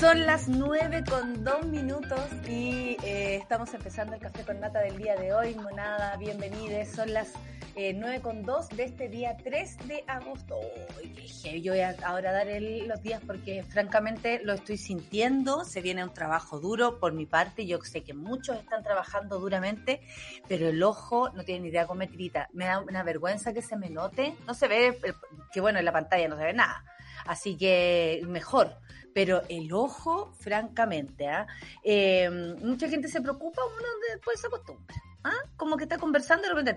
Son las nueve con dos minutos y eh, estamos empezando el café con nata del día de hoy. Monada, bienvenidos. Son las eh, nueve con dos de este día 3 de agosto. Uy, yo voy a ahora dar el, los días porque francamente lo estoy sintiendo. Se viene un trabajo duro por mi parte. Yo sé que muchos están trabajando duramente, pero el ojo no tiene ni idea con metrita. Me da una vergüenza que se me note. No se ve, eh, que bueno, en la pantalla no se ve nada. Así que mejor pero el ojo, francamente, ¿eh? Eh, mucha gente se preocupa, uno después se acostumbra. ¿Ah? Como que está conversando y de repente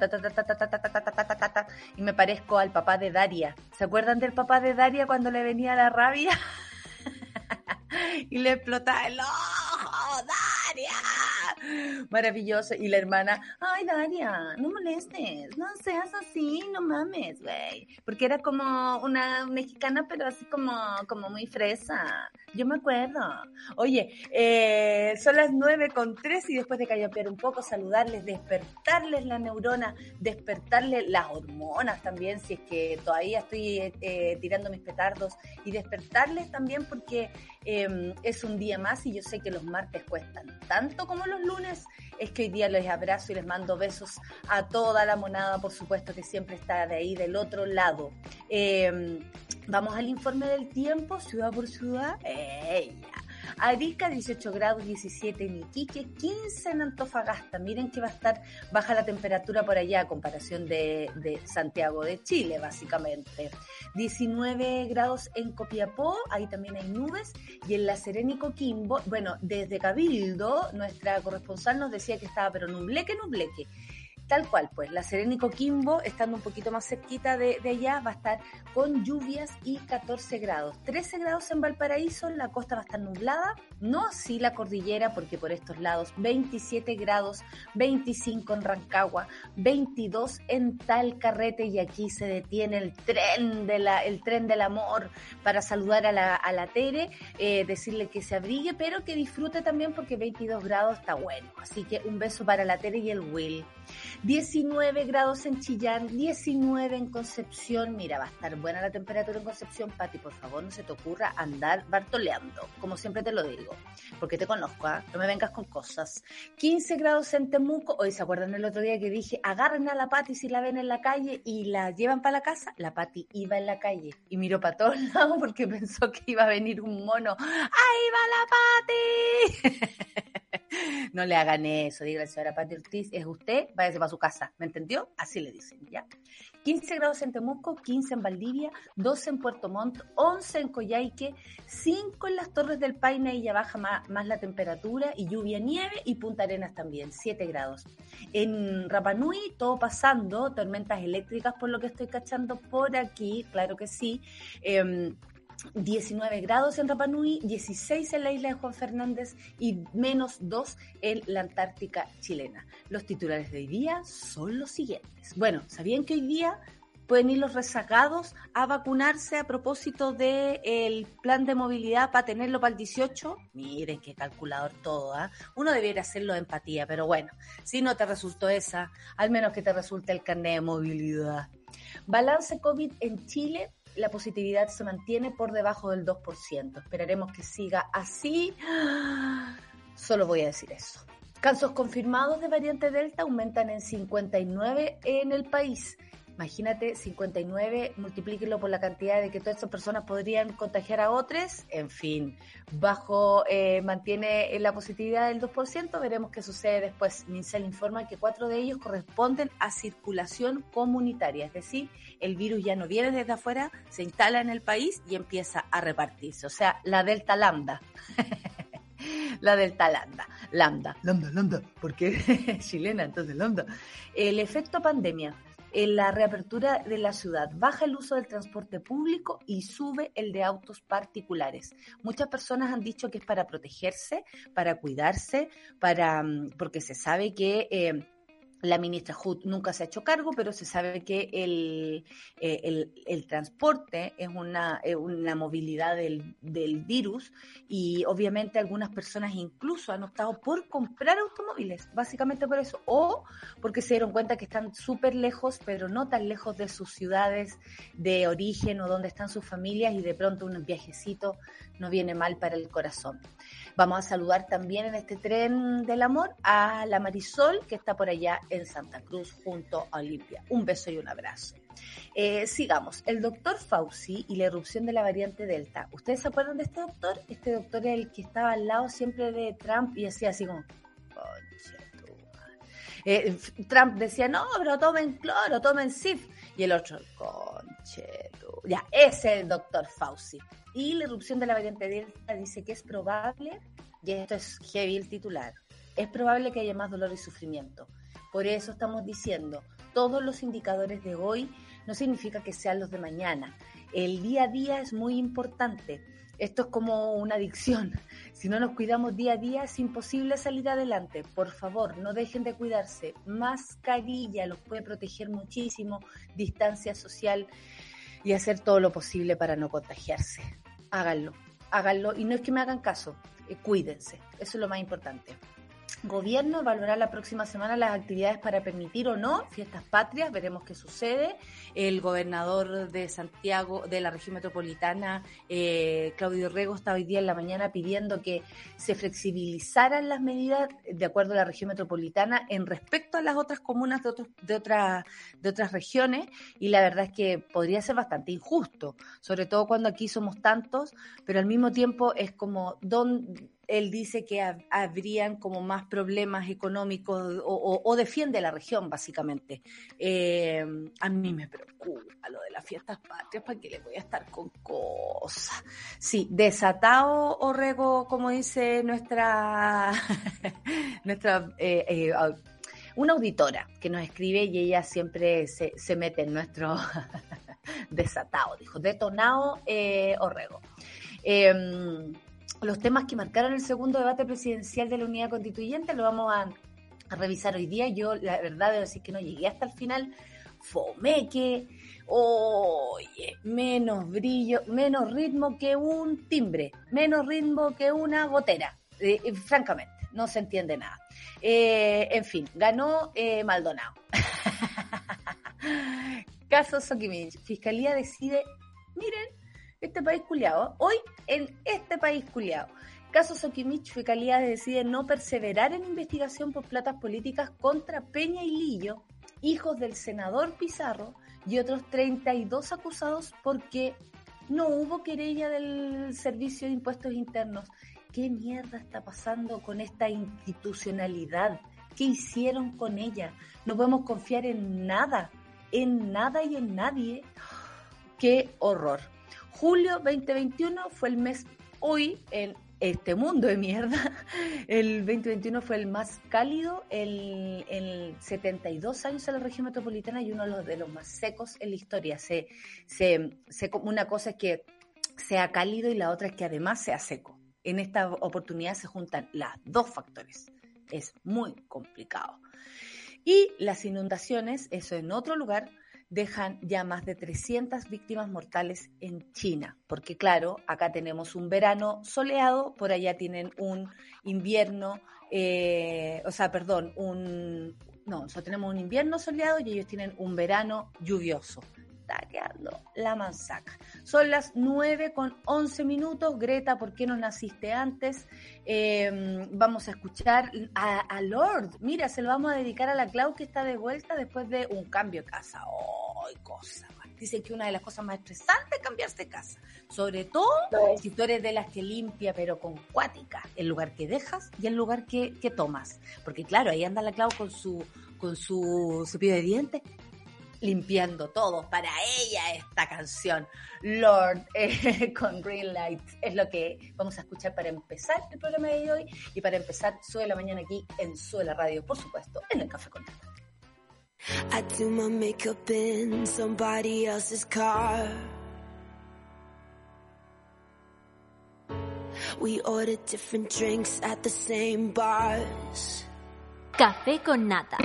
y me parezco al papá de Daria. ¿Se acuerdan del papá de Daria cuando le venía la rabia? Y le explotaba el ojo, Daria. Maravilloso. Y la hermana, ay, Daria, no molestes, no seas así, no mames, güey. Porque era como una mexicana, pero así como, como muy fresa. Yo me acuerdo. Oye, eh, son las nueve con tres y después de callampear un poco, saludarles, despertarles la neurona, despertarles las hormonas también, si es que todavía estoy eh, tirando mis petardos, y despertarles también porque eh, es un día más y yo sé que los martes cuestan tanto como los lunes. Es que hoy día les abrazo y les mando besos a toda la monada, por supuesto, que siempre está de ahí del otro lado. vamos al informe del tiempo, ciudad por ciudad. Arica 18 grados 17 en Iquique, 15 en Antofagasta. Miren que va a estar baja la temperatura por allá a comparación de, Santiago de Chile, básicamente. 19 grados en Copiapó, ahí también hay nubes. Y en La Serena y Coquimbo, bueno, desde Cabildo, nuestra corresponsal nos decía que estaba, pero nubleque, nubleque. Tal cual, pues la Serena y Coquimbo, estando un poquito más cerquita de, de, allá, va a estar con lluvias y 14 grados. 13 grados en Valparaíso, la costa va a estar nublada, no así la cordillera, porque por estos lados 27 grados, 25 en Rancagua, 22 en Talcarrete y aquí se detiene el tren, de la, el tren del amor para saludar a la, a la Tere, eh, decirle que se abrigue, pero que disfrute también porque 22 grados está bueno. Así que un beso para la Tere y el Will. 19 grados en Chillán, 19 en Concepción. Mira, va a estar buena la temperatura en Concepción, Pati. Por favor, no se te ocurra andar bartoleando, como siempre te lo digo, porque te conozco, ¿eh? no me vengas con cosas. 15 grados en Temuco. Hoy se acuerdan el otro día que dije, agarren a la Pati si la ven en la calle y la llevan para la casa. La Pati iba en la calle y miró para todos lados porque pensó que iba a venir un mono. ¡Ahí va la Pati! no le hagan eso, dígale, señora Pati Ortiz, es usted, váyase para su casa, ¿me entendió? Así le dicen, ¿ya? 15 grados en Temuco, 15 en Valdivia, 12 en Puerto Montt, 11 en Coyhaique, 5 en las Torres del Paine, y ya baja más, la temperatura, y lluvia, nieve, y Punta Arenas también, 7 grados. En Rapanui, todo pasando, tormentas eléctricas por lo que estoy cachando por aquí, claro que sí. Eh, 19 grados en Rapa Nui, 16 en la isla de Juan Fernández y menos 2 en la Antártica chilena. Los titulares de hoy día son los siguientes. Bueno, ¿sabían que hoy día pueden ir los rezagados a vacunarse a propósito del el plan de movilidad para tenerlo para el 18? Miren qué calculador todo, ¿ah? Uno debiera hacerlo de empatía, pero bueno, si no te resultó esa, al menos que te resulte el carnet de movilidad. Balance COVID en Chile la positividad se mantiene por debajo del 2%. Esperaremos que siga así. Solo voy a decir eso. Casos confirmados de variante Delta aumentan en 59 en el país. Imagínate, 59, multiplíquelo por la cantidad de que todas estas personas podrían contagiar a otros. En fin, bajo eh, mantiene la positividad del 2%. Veremos qué sucede después. Mincel informa que cuatro de ellos corresponden a circulación comunitaria, es decir, el virus ya no viene desde afuera, se instala en el país y empieza a repartirse. O sea, la delta lambda. la delta lambda. Lambda, lambda, lambda, porque chilena, entonces lambda. El efecto pandemia en la reapertura de la ciudad. Baja el uso del transporte público y sube el de autos particulares. Muchas personas han dicho que es para protegerse, para cuidarse, para mm, porque se sabe que eh, la ministra Hood nunca se ha hecho cargo, pero se sabe que el, eh, el, transporte es una, una movilidad del, del, virus y obviamente algunas personas incluso han optado por comprar automóviles, básicamente por eso, o porque se dieron cuenta que están súper lejos, pero no tan lejos de sus ciudades de origen o donde están sus familias y de pronto un viajecito no viene mal para el corazón. Vamos a saludar también en este tren del amor a la Marisol, que está por allá en Santa Cruz junto a Olimpia. Un beso y un abrazo. Eh, sigamos. El doctor Fauci y la erupción de la variante Delta. ¿Ustedes se acuerdan de este doctor? Este doctor es el que estaba al lado siempre de Trump y decía así como, eh, Trump decía, no, pero tomen cloro, tomen SIF. Y el otro, conche, ya, es el doctor Fauci. Y la erupción de la variante Delta dice que es probable, y esto es heavy el titular, es probable que haya más dolor y sufrimiento. Por eso estamos diciendo, todos los indicadores de hoy no significa que sean los de mañana. El día a día es muy importante. Esto es como una adicción. Si no nos cuidamos día a día es imposible salir adelante. Por favor, no dejen de cuidarse. Mascarilla los puede proteger muchísimo, distancia social y hacer todo lo posible para no contagiarse. Háganlo, háganlo y no es que me hagan caso, eh, cuídense, eso es lo más importante. Gobierno evaluará la próxima semana las actividades para permitir o no fiestas patrias, veremos qué sucede. El gobernador de Santiago, de la región metropolitana, eh, Claudio Rego, está hoy día en la mañana pidiendo que se flexibilizaran las medidas de acuerdo a la región metropolitana en respecto a las otras comunas de, otros, de, otras de otras regiones y la verdad es que podría ser bastante injusto, sobre todo cuando aquí somos tantos, pero al mismo tiempo es como, don, él dice que habrían como más problemas económicos o, defiende la región, básicamente. Eh, a mí me preocupa lo de las fiestas patrias, ¿para qué le voy a estar con cosas? Sí, desatado Orrego, como dice nuestra, nuestra eh, eh, una auditora que nos escribe y ella siempre se, se mete en nuestro desatado, dijo, detonado Orrego. Em, los temas que marcaron el segundo debate presidencial de la unidad constituyente, lo vamos a, revisar hoy día. Yo, la verdad, debo decir que no llegué hasta el final. Fomeque, oye, menos brillo, menos ritmo que un timbre, menos ritmo que una gotera. Eh, eh, francamente, no se entiende nada. Eh, en fin, ganó Maldonado. Caso Sokimich. Fiscalía decide, miren, este país culiado. Hoy, en este país culiado. Caso Sokimich, Fiscalía decide no perseverar en investigación por platas políticas contra Peña y Lillo, hijos del senador Pizarro, y otros 32 acusados porque no hubo querella del Servicio de Impuestos Internos. ¿Qué mierda está pasando con esta institucionalidad? ¿Qué hicieron con ella? No podemos confiar en nada, en nada y en nadie. ¡Qué horror! Julio 2021 fue el mes, hoy en este mundo de mierda, el 2021 fue el más cálido en, 72 años en la región metropolitana y uno de los, más secos en la historia. Se, se, una cosa es que sea cálido y la otra es que además sea seco. En esta oportunidad se juntan los dos factores. Es muy complicado. Y las inundaciones, eso en otro lugar, dejan ya más de 300 víctimas mortales en China, porque claro, acá tenemos un verano soleado, por allá tienen un invierno, eh, o sea, perdón, un, no, nosotros tenemos un invierno soleado y ellos tienen un verano lluvioso quedando la manzaca. Son las 9 con 11 minutos. Greta, ¿por qué no naciste antes? Em, vamos a escuchar a, Lord. Mira, se lo vamos a dedicar a la Clau que está de vuelta después de un cambio de casa. ¡Ay, cosa! Dice que una de las cosas más estresantes es cambiarse de casa. Sobre todo si tú eres de las que limpia, pero con cuática. El lugar que dejas y el lugar que, que tomas. Porque claro, ahí anda la Clau con su con su cepillo de dientes limpiando todo. Para ella esta canción, Lord, eh, con Green Light, es lo que vamos a escuchar para empezar el programa de hoy y para empezar Sube la Mañana aquí en Sube la Radio, por supuesto, en el Café con I do my makeup in somebody else's car. We order different drinks at the same bars. Café con nata.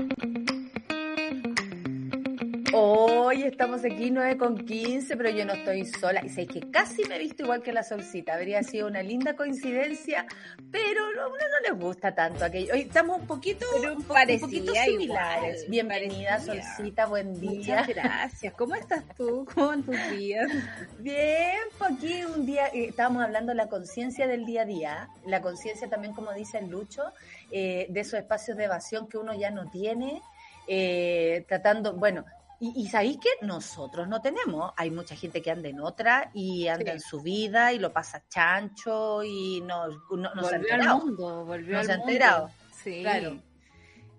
Hoy estamos aquí 9 con 15, pero yo no estoy sola. Y sé que casi me he visto igual que la solcita. Habría sido una linda coincidencia, pero a uno no les gusta tanto aquello. Hoy estamos un poquito, un, poquito similares. Bienvenida, solcita, buen día. Muchas gracias. ¿Cómo estás tú? ¿Cómo van tus días? Bien, pues aquí un día eh, estábamos hablando de la conciencia del día a día. La conciencia también, como dice el Lucho, eh, de esos espacios de evasión que uno ya no tiene. Eh, tratando, bueno, y, y, sabéis que nosotros no tenemos. Hay mucha gente que anda en otra y anda en su vida y lo pasa chancho y no, no, se ha enterado. Mundo, volvió no se ha enterado. Sí. Claro.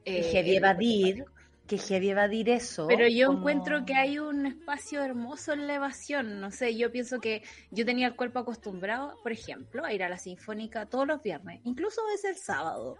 Eh, que evadir, que heavy evadir eso. Pero yo encuentro que hay un espacio hermoso en la evasión. No sé, yo pienso que yo tenía el cuerpo acostumbrado, por ejemplo, a ir a la sinfónica todos los viernes, incluso es el sábado.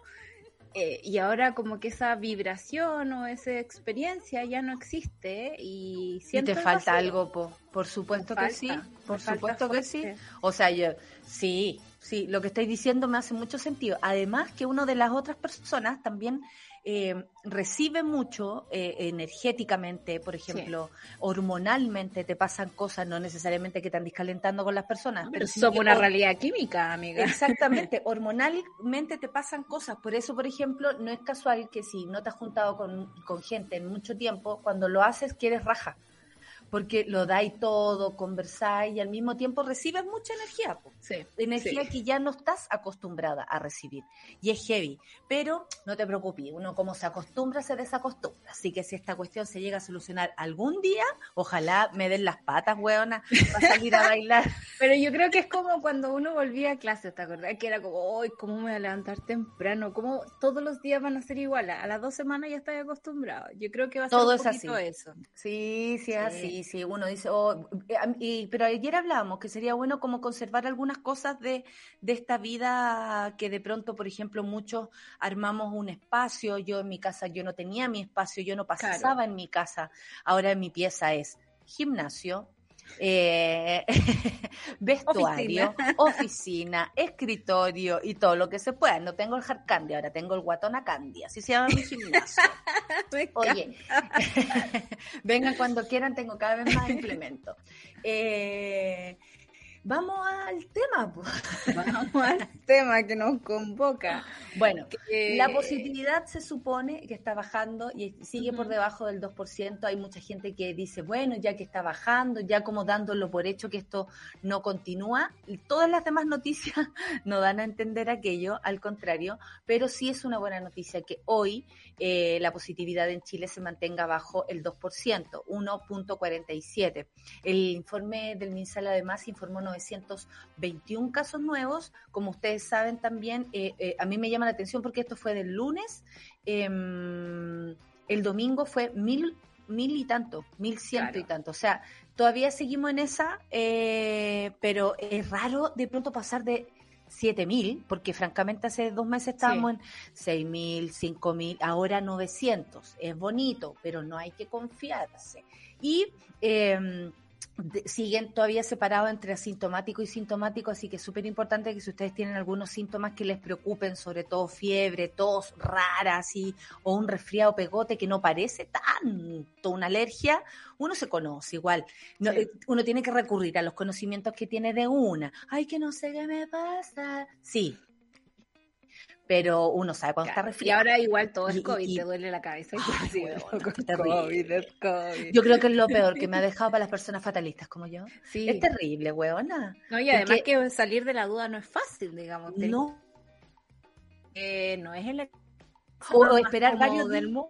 Eh, y ahora como que esa vibración o esa experiencia ya no existe y siento te falta algo, por supuesto que sí, por supuesto que sí. O sea, yo sí, sí, lo que estáis diciendo me hace mucho sentido. Además que uno de las otras personas también eh, recibe mucho eh, energéticamente, por ejemplo, hormonalmente te pasan cosas, no necesariamente que te andes calentando con las personas. Pero, somos una realidad química, amiga. Exactamente, hormonalmente te pasan cosas. Por eso, por ejemplo, no es casual que si no te has juntado con, con gente en mucho tiempo, cuando lo haces quieres raja porque lo dais todo, conversáis y al mismo tiempo recibes mucha energía. energía que ya no estás acostumbrada a recibir. Y es heavy. Pero no te preocupes, uno como se acostumbra, se desacostumbra. Así que si esta cuestión se llega a solucionar algún día, ojalá me den las patas, weona, para salir a bailar. Pero yo creo que es como cuando uno volvía a clase, ¿te acordás? Que era como, hoy, ¿cómo me voy a levantar temprano? ¿Cómo todos los días van a ser iguales? A las dos semanas ya estoy acostumbrado. Yo creo que va a ser todo un poquito así. eso. Sí, sí, así sí, uno dice, oh, y, pero ayer hablábamos que sería bueno como conservar algunas cosas de, de esta vida que de pronto, por ejemplo, muchos armamos un espacio, yo en mi casa, yo no tenía mi espacio, yo no pasaba en mi casa, ahora en mi pieza es gimnasio, eh, vestuario, oficina. escritorio y todo lo que se pueda. No tengo el hard candy, ahora tengo el guatona candy, así se llama mi gimnasio. Oye, vengan cuando quieran, tengo cada vez más implementos. Eh, Vamos al tema. Vamos al tema que nos convoca. Bueno, la positividad se supone que está bajando y sigue por debajo del 2%. Hay mucha gente que dice, bueno, ya que está bajando, ya como dándolo por hecho que esto no continúa. Y todas las demás noticias no dan a entender aquello, al contrario, pero sí es una buena noticia que hoy eh, la positividad en Chile se mantenga bajo el 2%, 1.47. El informe del MinSal además informó 921 casos nuevos. Como ustedes saben también, eh, eh, a mí me llama la atención porque esto fue del lunes. Em, el domingo fue mil, mil y tanto, mil ciento y tanto. O sea, todavía seguimos en esa, pero es raro de pronto pasar de 7000, porque francamente hace dos meses estábamos en 6000, 5000, ahora 900. Es bonito, pero no hay que confiarse. Y eh, siguen todavía separados entre asintomático y sintomático, así que es súper importante que si ustedes tienen algunos síntomas que les preocupen, sobre todo fiebre, tos rara, así, o un resfriado pegote que no parece tanto una alergia, uno se conoce igual. Eh, uno tiene que recurrir a los conocimientos que tiene de una. Ay, que no sé qué me pasa. Sí, pero uno sabe cuando está resfriado. Y ahora igual todo es COVID, te duele la cabeza. COVID, es COVID. Yo creo que es lo peor que me ha dejado para las personas fatalistas como yo. Sí. Es terrible, huevona. No, y además que salir de la duda no es fácil, digamos. No. Eh, no es el... O, esperar varios del mundo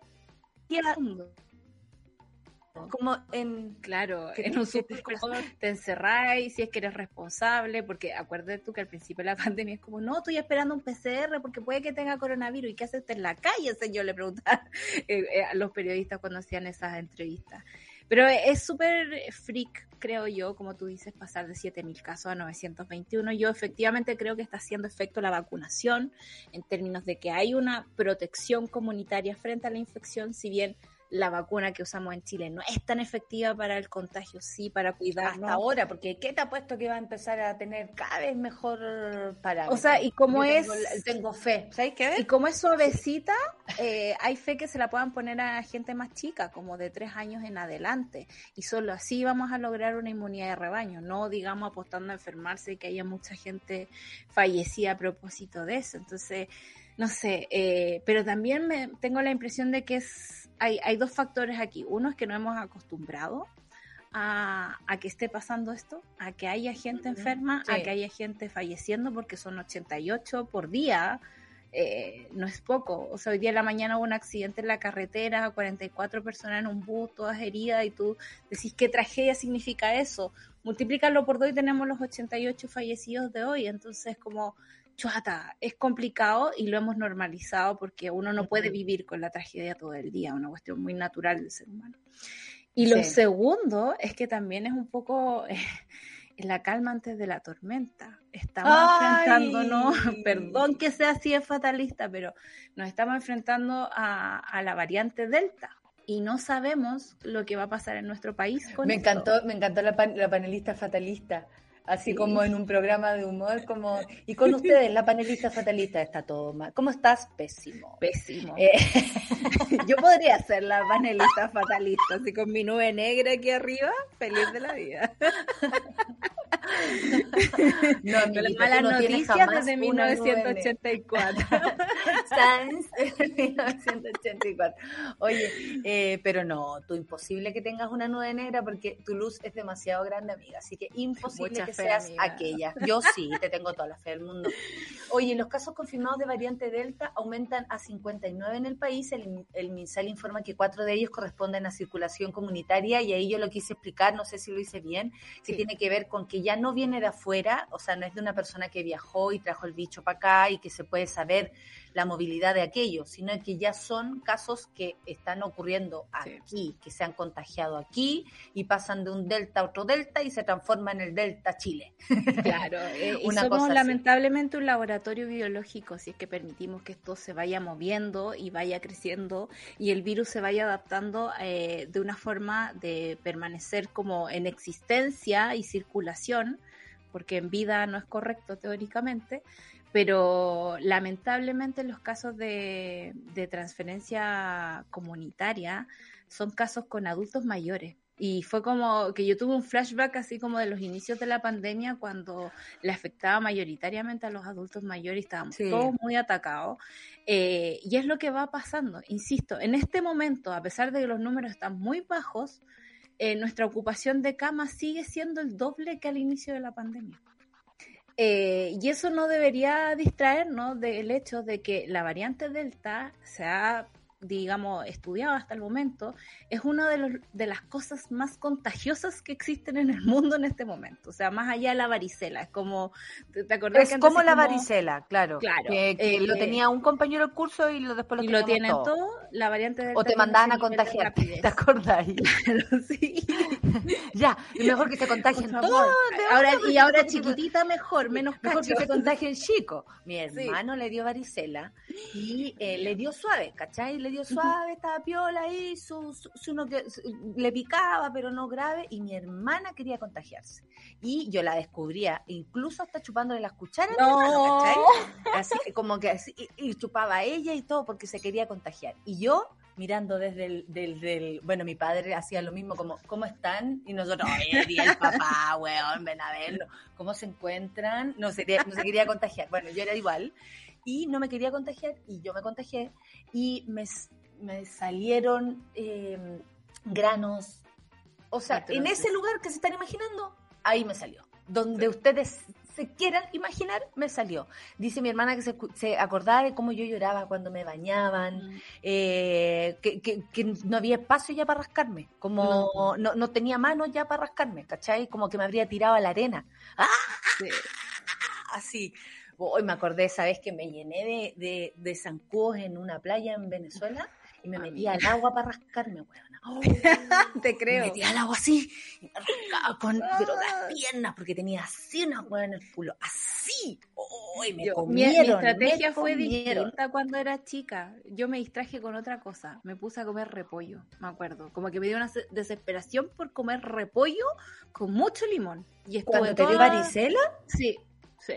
como en... Claro, en un súper te encerráis si es que eres responsable, porque acuérdate tú que al principio de la pandemia es como, no, estoy esperando un PCR porque puede que tenga coronavirus. ¿Y qué haces en la calle? Señor, le preguntaba eh, eh, a los periodistas cuando hacían esas entrevistas. Pero es súper freak, creo yo, como tú dices, pasar de 7.000 casos a 921. Yo efectivamente creo que está haciendo efecto la vacunación en términos de que hay una protección comunitaria frente a la infección, si bien la vacuna que usamos en Chile no es tan efectiva para el contagio, sí, para cuidarnos. Hasta ahora, porque ¿qué te ha puesto que va a empezar a tener cada vez mejor para O sea, y como es... Tengo, fe, ¿sabes qué? Y como es suavecita, eh, hay fe que se la puedan poner a gente más chica, como de tres años en adelante. Y solo así vamos a lograr una inmunidad de rebaño, no digamos apostando a enfermarse y que haya mucha gente fallecida a propósito de eso. Entonces, no sé, eh, pero también me, tengo la impresión de que es, hay, hay dos factores aquí. Uno es que no hemos acostumbrado a, que esté pasando esto, a que haya gente enferma, a que haya gente falleciendo, porque son 88 por día. Eh, no es poco. O sea, hoy día en la mañana hubo un accidente en la carretera, 44 personas en un bus, todas heridas, y tú decís qué tragedia significa eso. Multiplícalo por dos y tenemos los 88 fallecidos de hoy. Entonces, como chuata, es complicado y lo hemos normalizado porque uno no puede vivir con la tragedia todo el día, una cuestión muy natural del ser humano. Y lo segundo es que también es un poco eh, la calma antes de la tormenta. Estamos enfrentándonos, perdón que sea así es fatalista, pero nos estamos enfrentando a, la variante Delta y no sabemos lo que va a pasar en nuestro país con Me encantó, me encantó la, la panelista fatalista así como en un programa de humor, como, y con ustedes, la panelista fatalista, está todo mal. ¿Cómo estás? Pésimo. Pésimo. Eh, yo podría ser la panelista fatalista, así con mi nube negra aquí arriba, feliz de la vida. No, mi las malas no noticias desde 1984. Sans 1984. Oye, eh, pero no, tú imposible que tengas una nube negra porque tu luz es demasiado grande, amiga. Así que imposible que seas aquella. Yo sí, te tengo toda la fe del mundo. Oye, los casos confirmados de variante Delta aumentan a 59 en el país. El, el MinSal informa que cuatro de ellos corresponden a circulación comunitaria y ahí yo lo quise explicar, no sé si lo hice bien, que tiene que ver con que ya no viene de afuera, o sea, no es de una persona que viajó y trajo el bicho para acá y que se puede saber la movilidad de aquello, sino que ya son casos que están ocurriendo aquí, que se han contagiado aquí y pasan de un delta a otro delta y se transforma en el delta Chile. Claro, eh, y somos lamentablemente un laboratorio biológico, si es que permitimos que esto se vaya moviendo y vaya creciendo y el virus se vaya adaptando eh, de una forma de permanecer como en existencia y circulación, porque en vida no es correcto teóricamente, pero lamentablemente los casos de, transferencia comunitaria son casos con adultos mayores. Y fue como que yo tuve un flashback así como de los inicios de la pandemia cuando le afectaba mayoritariamente a los adultos mayores y estábamos todos muy atacados. Eh, y es lo que va pasando, insisto, en este momento, a pesar de que los números están muy bajos, eh, nuestra ocupación de cama sigue siendo el doble que al inicio de la pandemia. Eh, y eso no debería distraernos del hecho de que la variante Delta se ha digamos, estudiado hasta el momento, es una de, los, de las cosas más contagiosas que existen en el mundo en este momento. O sea, más allá de la varicela. Es como, ¿te, acordás? Es como la varicela, claro. Claro. Que, eh, lo tenía un compañero del curso y lo después lo Y lo tienen todo. la variante del O te mandaban a contagiar, ¿te acordás? Claro, sí. ya, mejor que se contagien todos. Ahora, y ahora chiquitita mejor, menos Mejor que se contagien chico. Mi hermano le dio varicela y eh, le dio suave, ¿cachai? Le dio suave, estaba piola ahí, su, uno que le picaba, pero no grave, y mi hermana quería contagiarse. Y yo la descubría, incluso hasta chupándole las cucharas, no. Así como que así, y, chupaba ella y todo porque se quería contagiar. Y yo mirando desde el, del, bueno, mi padre hacía lo mismo, como, ¿cómo están? Y nosotros, oye, el papá, weón, ven a verlo, ¿cómo se encuentran? No se, no se quería contagiar. Bueno, yo era igual y no me quería contagiar y yo me contagié y me, me salieron em, granos. O sea, en ese lugar que se están imaginando, ahí me salió. Donde ustedes se quieran imaginar, me salió. Dice mi hermana que se, se acordaba de cómo yo lloraba cuando me bañaban, mm. eh, que, que, no había espacio ya para rascarme, como no, no, tenía manos ya para rascarme, ¿cachai? Como que me habría tirado a la arena. ¡Ah! Así. Hoy me acordé, ¿sabes? Que me llené de, de, de zancudos en una playa en Venezuela y me metía al agua para rascarme, weón. Te creo. Me metía al agua así, y me rascaba con pero las piernas, porque tenía así una weón en el culo, así. Oh, y me Yo- mi- comieron, mi, estrategia me fue comieron. distinta cuando era chica. Yo me distraje con otra cosa. Me puse a comer repollo, me acuerdo. Como que me dio una se- desesperación por comer repollo con mucho limón. Y ¿Cuando te dio varicela? Sí, sí.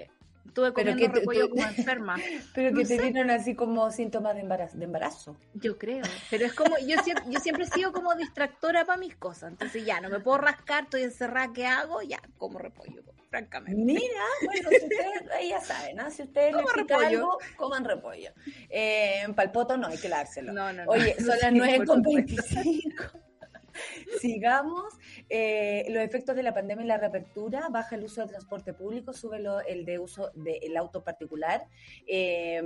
Estuve comiendo pero repollo te, como enferma. Pero que no te dieron así como síntomas de embarazo, de embarazo. Yo creo. Pero es como, yo, siempre, yo siempre he sido como distractora para mis cosas. Entonces ya, no me puedo rascar, estoy encerrada, ¿qué hago? Ya, como repollo, francamente. Mira, bueno, si ustedes, ya saben, ¿no? Si ustedes necesitan algo, coman repollo. Eh, en palpoto no, hay que dárselo. No, no, no. Oye, son las 9.25. Sigamos. Eh, los efectos de la pandemia y la reapertura, baja el uso del transporte público, sube el de uso del auto particular. Eh,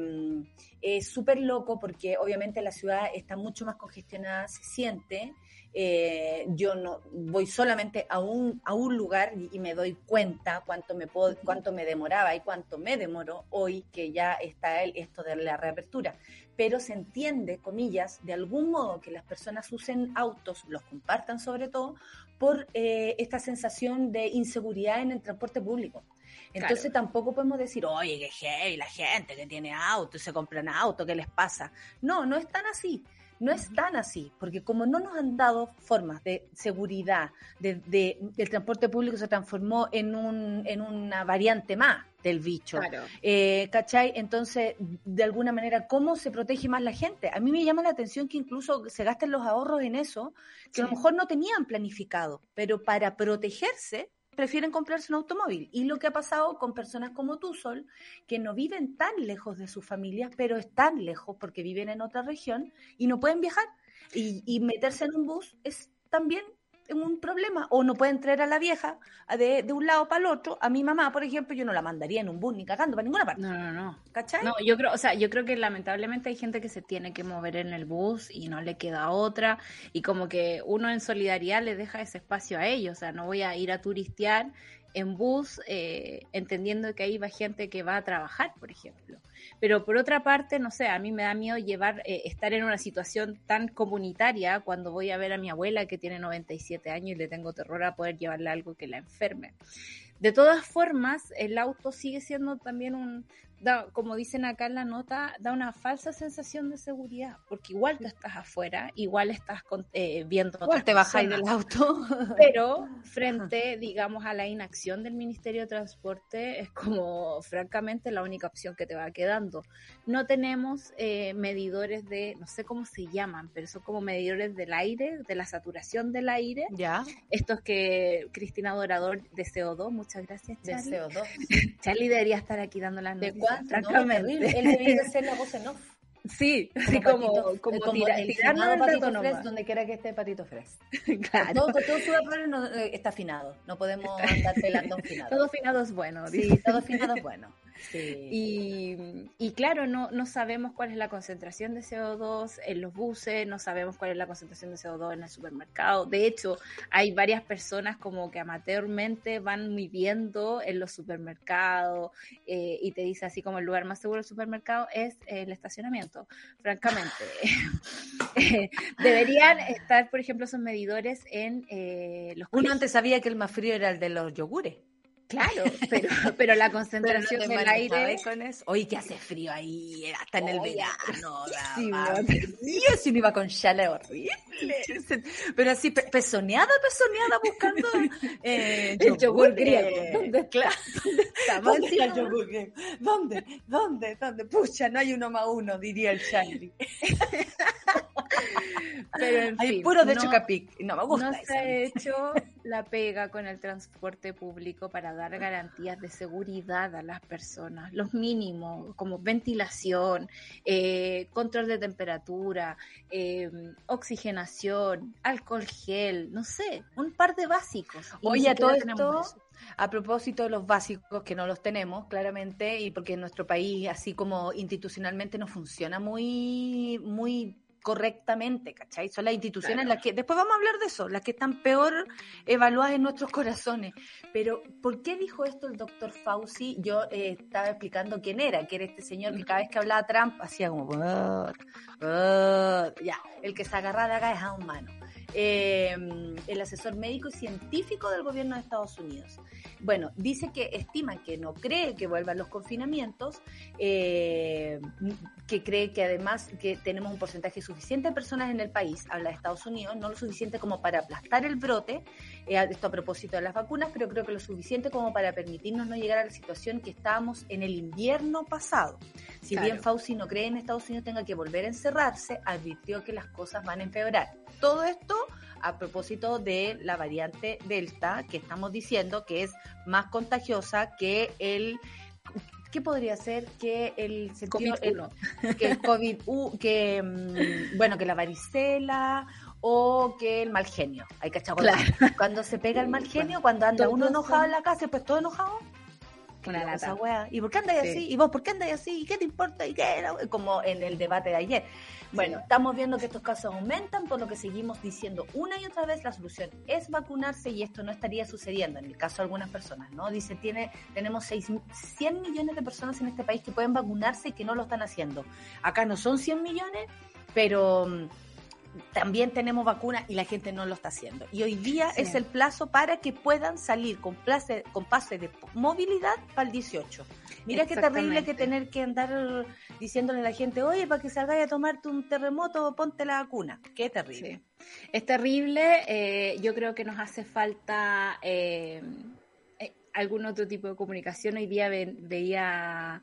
es súper loco porque obviamente la ciudad está mucho más congestionada, se siente. Eh, yo no voy solamente a un, a un lugar y, y me doy cuenta cuánto me puedo, cuánto me demoraba y cuánto me demoró hoy que ya está el, esto de la reapertura pero se entiende, comillas, de algún modo que las personas usen autos, los compartan sobre todo, por eh, esta sensación de inseguridad en el transporte público. Entonces tampoco podemos decir, oye, que heavy la gente que tiene auto y se compran auto, ¿qué les pasa? No, no es tan así. No es tan así, porque como no nos han dado formas de seguridad, de, de- el transporte público se transformó en, un, en una variante más del bicho. Claro. Eh, ¿Cachai? Entonces, de alguna manera, ¿cómo se protege más la gente? A mí me llama la atención que incluso se gasten los ahorros en eso, que a lo mejor no tenían planificado, pero para protegerse prefieren comprarse un automóvil. Y lo que ha pasado con personas como tú, Sol, que no viven tan lejos de sus familias, pero están lejos porque viven en otra región y no pueden viajar. Y, y meterse en un bus es también un problema. O no pueden traer a la vieja de, de un lado para el otro. A mi mamá, por ejemplo, yo no la mandaría en un bus ni cagando para ninguna parte. No, no, no. ¿Cachai? No, yo creo, o sea, yo creo que lamentablemente hay gente que se tiene que mover en el bus y no le queda otra y como que uno en solidaridad le deja ese espacio a ellos, o sea, no voy a ir a turistear en bus eh, entendiendo que ahí va gente que va a trabajar, por ejemplo. Pero por otra parte, no sé, a mí me da miedo llevar, eh, estar en una situación tan comunitaria cuando voy a ver a mi abuela que tiene 97 años y le tengo terror a poder llevarle algo que la enferme. De todas formas, el auto sigue siendo también un, da, como dicen acá en la nota, da una falsa sensación de seguridad, porque igual tú estás afuera, igual estás con- eh, viendo Igual te bajáis del auto. Pero frente, digamos, a la inacción del Ministerio de Transporte, es como, francamente, la única opción que te va quedando. No tenemos eh, medidores de, no sé cómo se llaman, pero son como medidores del aire, de la saturación del aire. Ya, Estos que Cristina Dorador de CO2, muchas gracias, de Charlie. CO2. Charlie debería estar aquí dando las ¿De noticias, No, terrible. Él debería hacer la voz en off. Sí, sí, como, Patito- como, como tira- el Patito Fres, donde quiera que esté Patito Fres. Claro. Todo, todo su no, eh, está afinado. No podemos andar pelando un finado. Todo finado es bueno. Sí, todo afinado es bueno. Sí. Y, y claro, no, no sabemos cuál es la concentración de CO2 en los buses, no sabemos cuál es la concentración de CO2 en el supermercado. De hecho, hay varias personas como que amateurmente van midiendo en los supermercados eh, y te dice así como el lugar más seguro del supermercado es el estacionamiento. Francamente, eh, deberían estar, por ejemplo, esos medidores en eh, los Uno antes sabía que el más frío era el de los yogures. Claro, pero, pero la Pero no concentración del aire con eso. Oye, que hace frío ahí, hasta en el Oye, verano. sí. Yo si no iba con chale horrible. Pero así, pe- pezoneada, pezoneada, buscando eh, El yogur griego. ¿Dónde claro. ¿Dónde está el yogur griego? ¿Dónde? ¿Dónde? ¿Dónde? Pucha, no hay uno más uno, diría el Charlie. Pero en Hay fin, puro de no- Chocapic. No me gusta No se ha hecho la pega con el transporte público para dar garantías de seguridad a las personas, los mínimos, como ventilación, eh, control de temperatura, eh, oxigenación, alcohol gel, no sé, un par de básicos. Oye, a todo esto, eso. a propósito de los básicos, que no los tenemos, claramente, y porque en nuestro país, así como institucionalmente, no funciona muy, muy correctamente, ¿cachai? Son las instituciones las que, después vamos a hablar de eso, las que están peor evaluadas en nuestros corazones. Pero, ¿por qué dijo esto el doctor Fauci? Yo eh, estaba explicando quién era, que era este señor que cada vez que hablaba Trump hacía como, ya, el que se agarra de acá es a un mano. Eh, el asesor médico y científico del gobierno de Estados Unidos. Bueno, dice que estima que no cree que vuelvan los confinamientos, eh, que cree que además que tenemos un porcentaje suficiente de personas en el país, habla de Estados Unidos, no lo suficiente como para aplastar el brote, eh, esto a propósito de las vacunas, pero creo que lo suficiente como para permitirnos no llegar a la situación que estábamos en el invierno pasado. Si bien Fauci no cree en Estados Unidos tenga que volver a encerrarse, advirtió que las cosas van a empeorar. Todo esto a propósito de la variante Delta, que estamos diciendo que es más contagiosa que el ¿qué podría ser que el sentido el, que el COVID que mm, bueno que la varicela o que el mal genio hay que claro. cuando se pega el mal genio cuando anda uno enojado en la casa pues todo enojado esa ¿Y por qué andáis así? ¿Y vos por qué andáis así? ¿Y qué te importa? ¿Y qué? Como en el debate de ayer. Bueno, estamos viendo que estos casos aumentan, por lo que seguimos diciendo una y otra vez la solución es vacunarse y esto no estaría sucediendo en el caso de algunas personas, ¿no? Dice, tiene, tenemos 6, 100 millones de personas en este país que pueden vacunarse y que no lo están haciendo. Acá no son 100 millones, pero mm, también tenemos vacunas y la gente no lo está haciendo. Y hoy día es el plazo para que puedan salir con, place, con pase de movilidad para el 18. Mira qué terrible que tener que andar diciéndole a la gente, oye, para que salgáis a tomarte un terremoto, ponte la vacuna. Qué terrible. Es terrible. Eh, yo creo que nos hace falta eh, eh, algún otro tipo de comunicación. Hoy día veía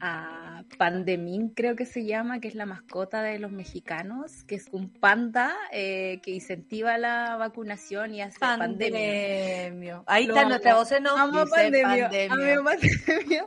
a Pandemín, creo que se llama, que es la mascota de los mexicanos, que es un panda eh, que incentiva la vacunación y hace pandemia. Ahí está nuestra voz en Amo pandemia. pandemia.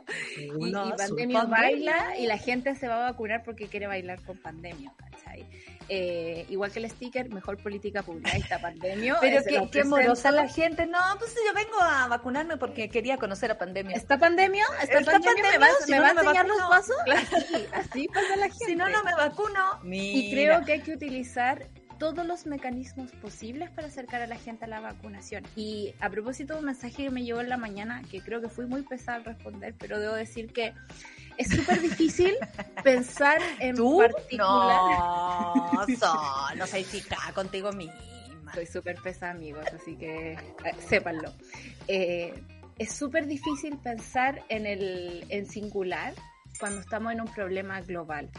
Y, pandemia baila y la gente se va a vacunar porque quiere bailar con pandemia, ¿cachai? Eh, igual que el sticker, mejor política pública. Ahí está Pandemia. Pero qué, qué morosa la gente. No, pues yo vengo a vacunarme porque quería conocer a Pandemia. ¿Está Pandemia? ¿Está, pandemia? ¿Me va, si a enseñar los pasos? Así, así pasa la gente. Si no, no me vacuno. Y creo que hay que utilizar todos los mecanismos posibles para acercar a la gente a la vacunación. Y a propósito de un mensaje que me llegó en la mañana, que creo que fui muy pesada al responder, pero debo decir que es súper difícil pensar en ¿Tú? particular. No, so, no soy chica contigo misma. Soy súper pesada, amigos, así que eh, sépanlo. Eh, es súper difícil pensar en el en singular cuando estamos en un problema global.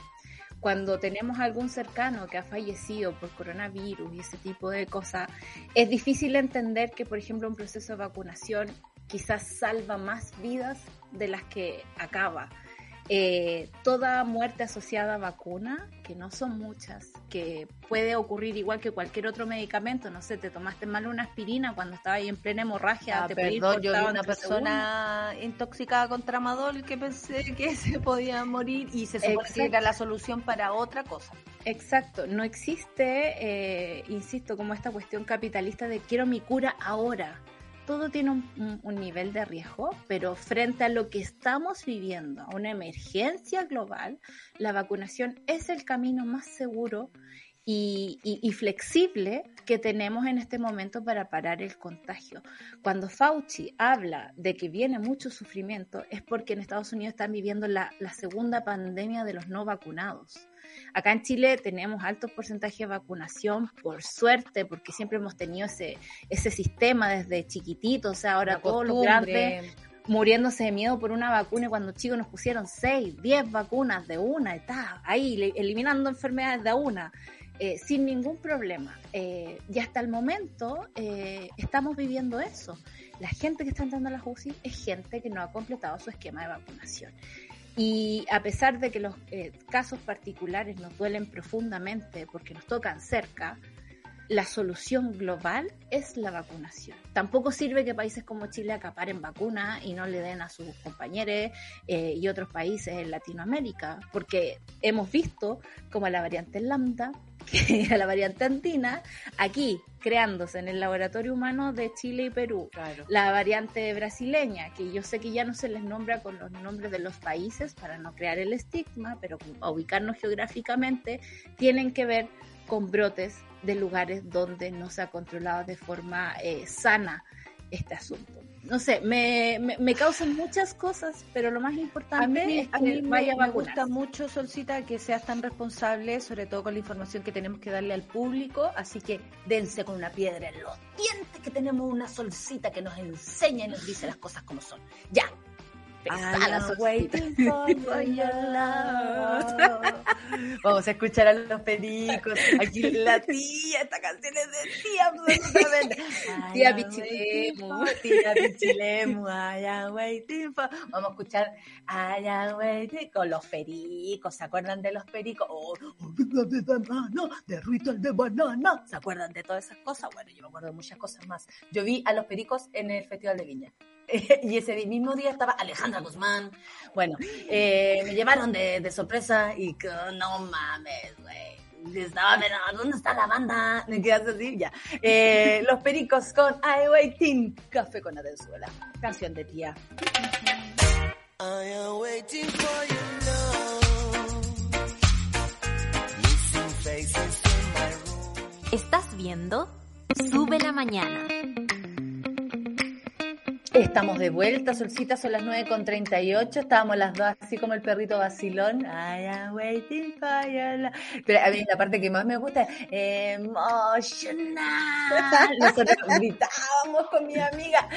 Cuando tenemos algún cercano que ha fallecido por coronavirus y ese tipo de cosas, es difícil entender que, por ejemplo, un proceso de vacunación quizás salva más vidas de las que acaba. Eh, toda muerte asociada a vacuna, que no son muchas, que puede ocurrir igual que cualquier otro medicamento, no sé, te tomaste mal una aspirina cuando estaba ahí en plena hemorragia, ah, te perdón, yo vi una persona intoxicada con tramadol que pensé que se podía morir y se supone que era la solución para otra cosa. Exacto, no existe, eh, insisto, como esta cuestión capitalista de quiero mi cura ahora todo tiene un, nivel de riesgo, pero frente a lo que estamos viviendo, una emergencia global, la vacunación es el camino más seguro y, flexible que tenemos en este momento para parar el contagio. Cuando Fauci habla de que viene mucho sufrimiento, es porque en Estados Unidos están viviendo la segunda pandemia de los no vacunados. Acá en Chile tenemos altos porcentajes de vacunación, por suerte, porque siempre hemos tenido ese, ese sistema desde chiquititos, o sea, ahora todos los grandes muriéndose de miedo por una vacuna y cuando chicos nos pusieron 6, 10 vacunas de una, está ahí eliminando enfermedades de una. Eh, sin ningún problema. Eh, y hasta el momento eh, estamos viviendo eso. La gente que está entrando a la UCI es gente que no ha completado su esquema de vacunación. Y a pesar de que los eh, casos particulares nos duelen profundamente porque nos tocan cerca, la solución global es la vacunación. Tampoco sirve que países como Chile acaparen vacunas y no le den a sus compañeros eh, y otros países en Latinoamérica, porque hemos visto como la variante lambda que era la variante andina, aquí creándose en el laboratorio humano de Chile y Perú. Claro. La variante brasileña, que yo sé que ya no se les nombra con los nombres de los países para no crear el estigma, pero a ubicarnos geográficamente, tienen que ver con brotes de lugares donde no se ha controlado de forma eh, sana este asunto. No sé, me, me, me, causan muchas cosas, pero lo más importante a mí, es que a mí vaya me, me gusta mucho, Solcita, que seas tan responsable, sobre todo con la información que tenemos que darle al público, así que dense con una piedra en los dientes que tenemos una Solcita que nos enseña y nos dice las cosas como son. Ya, love. Vamos a escuchar a los pericos. Aquí la tía, esta canción es de tía, absolutamente. Tía Pichilemu. Tía Pichilemu, I am waiting for. Vamos a escuchar I am waiting con los pericos. ¿Se acuerdan de los pericos? Oh, de banana, de ritual de banana. ¿Se acuerdan de todas esas cosas? Bueno, yo me acuerdo de muchas cosas más. Yo vi a los pericos en el Festival de Viña. y ese mismo día estaba Alejandra Guzmán. Bueno, eh, me llevaron de, de, sorpresa y que no mames, güey. Estaba, pero ¿dónde está la banda? Me quedas así, ya. Eh, los Pericos con I Waiting, Café con Adenzuela. Canción de tía. I am waiting for your love. faces in my room. ¿Estás viendo? Sube la mañana. Estamos de vuelta, Solcita, son las 9.38, estábamos las dos así como el perrito vacilón. I am waiting for your. Pero a mí la parte que más me gusta es emotional. Nosotros gritábamos con mi amiga,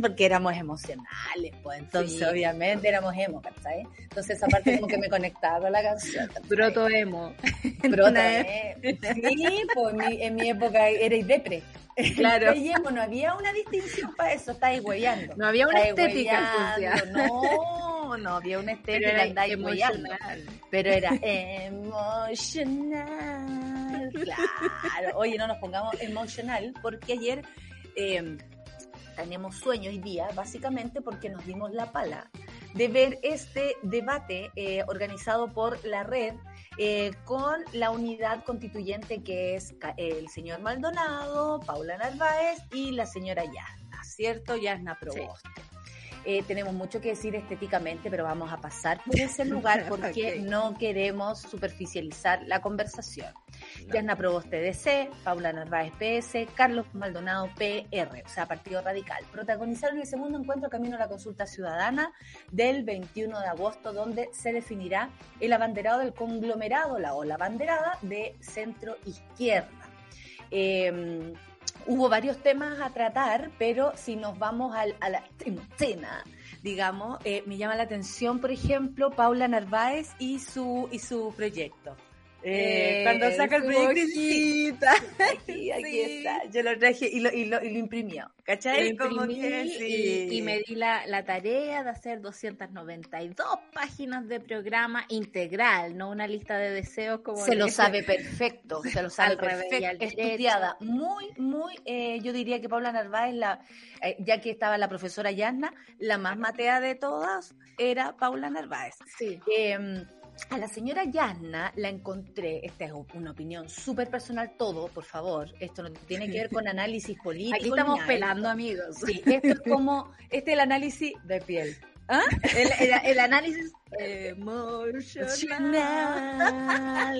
porque éramos emocionales, pues entonces sí. obviamente éramos emo, ¿sabes? Entonces esa parte como que me conectaba con la canción. Proto emo. Proto emo. Sí, pues en mi, en mi época era depre. Claro. No había una distinción para eso, estáis hueveando. No había una estáis estética. hueveando, No, no había una estética, andáis hueveando. Pero era emocional. Claro. Oye, no nos pongamos emocional porque ayer eh, tenemos sueño hoy día, básicamente porque nos dimos la pala de ver este debate eh, organizado por la red eh, con la unidad constituyente que es el señor Maldonado, Paula Narváez y la señora Yasna, ¿cierto? Yasna Proboste. Sí. Eh, tenemos mucho que decir estéticamente, pero vamos a pasar por ese lugar porque okay. no queremos superficializar la conversación. No. Yasna Proboste DC, Paula Narváez PS, Carlos Maldonado PR, o sea, Partido Radical. Protagonizaron el segundo encuentro camino a la consulta ciudadana del 21 de agosto, donde se definirá el abanderado del conglomerado, la o la abanderada de centro izquierda. Eh, hubo varios temas a tratar, pero si nos vamos al, a la escena, digamos, eh, me llama la atención, por ejemplo, Paula Narváez y su, y su proyecto. Eh, cuando saca el proyecto aquí, aquí sí. está. Yo lo traje y lo, y lo, y lo imprimió ¿cachai? Lo Como que, sí. y, y, me di la, la, tarea de hacer 292 páginas de programa integral no una lista de deseos como se lo sabe perfecto se lo sabe perfecto. estudiada. Muy muy eh, yo diría que Paula Narváez la, eh, ya que estaba la profesora Yasna la más matea de todas era Paula Narváez. Sí. Eh, a la señora Yasna la encontré, esta es una opinión súper personal, todo, por favor, esto no tiene que ver con análisis político. Aquí estamos pelando, amigos. Sí, esto es como, este es el análisis de piel. ¿Ah? El, el, el análisis emocional.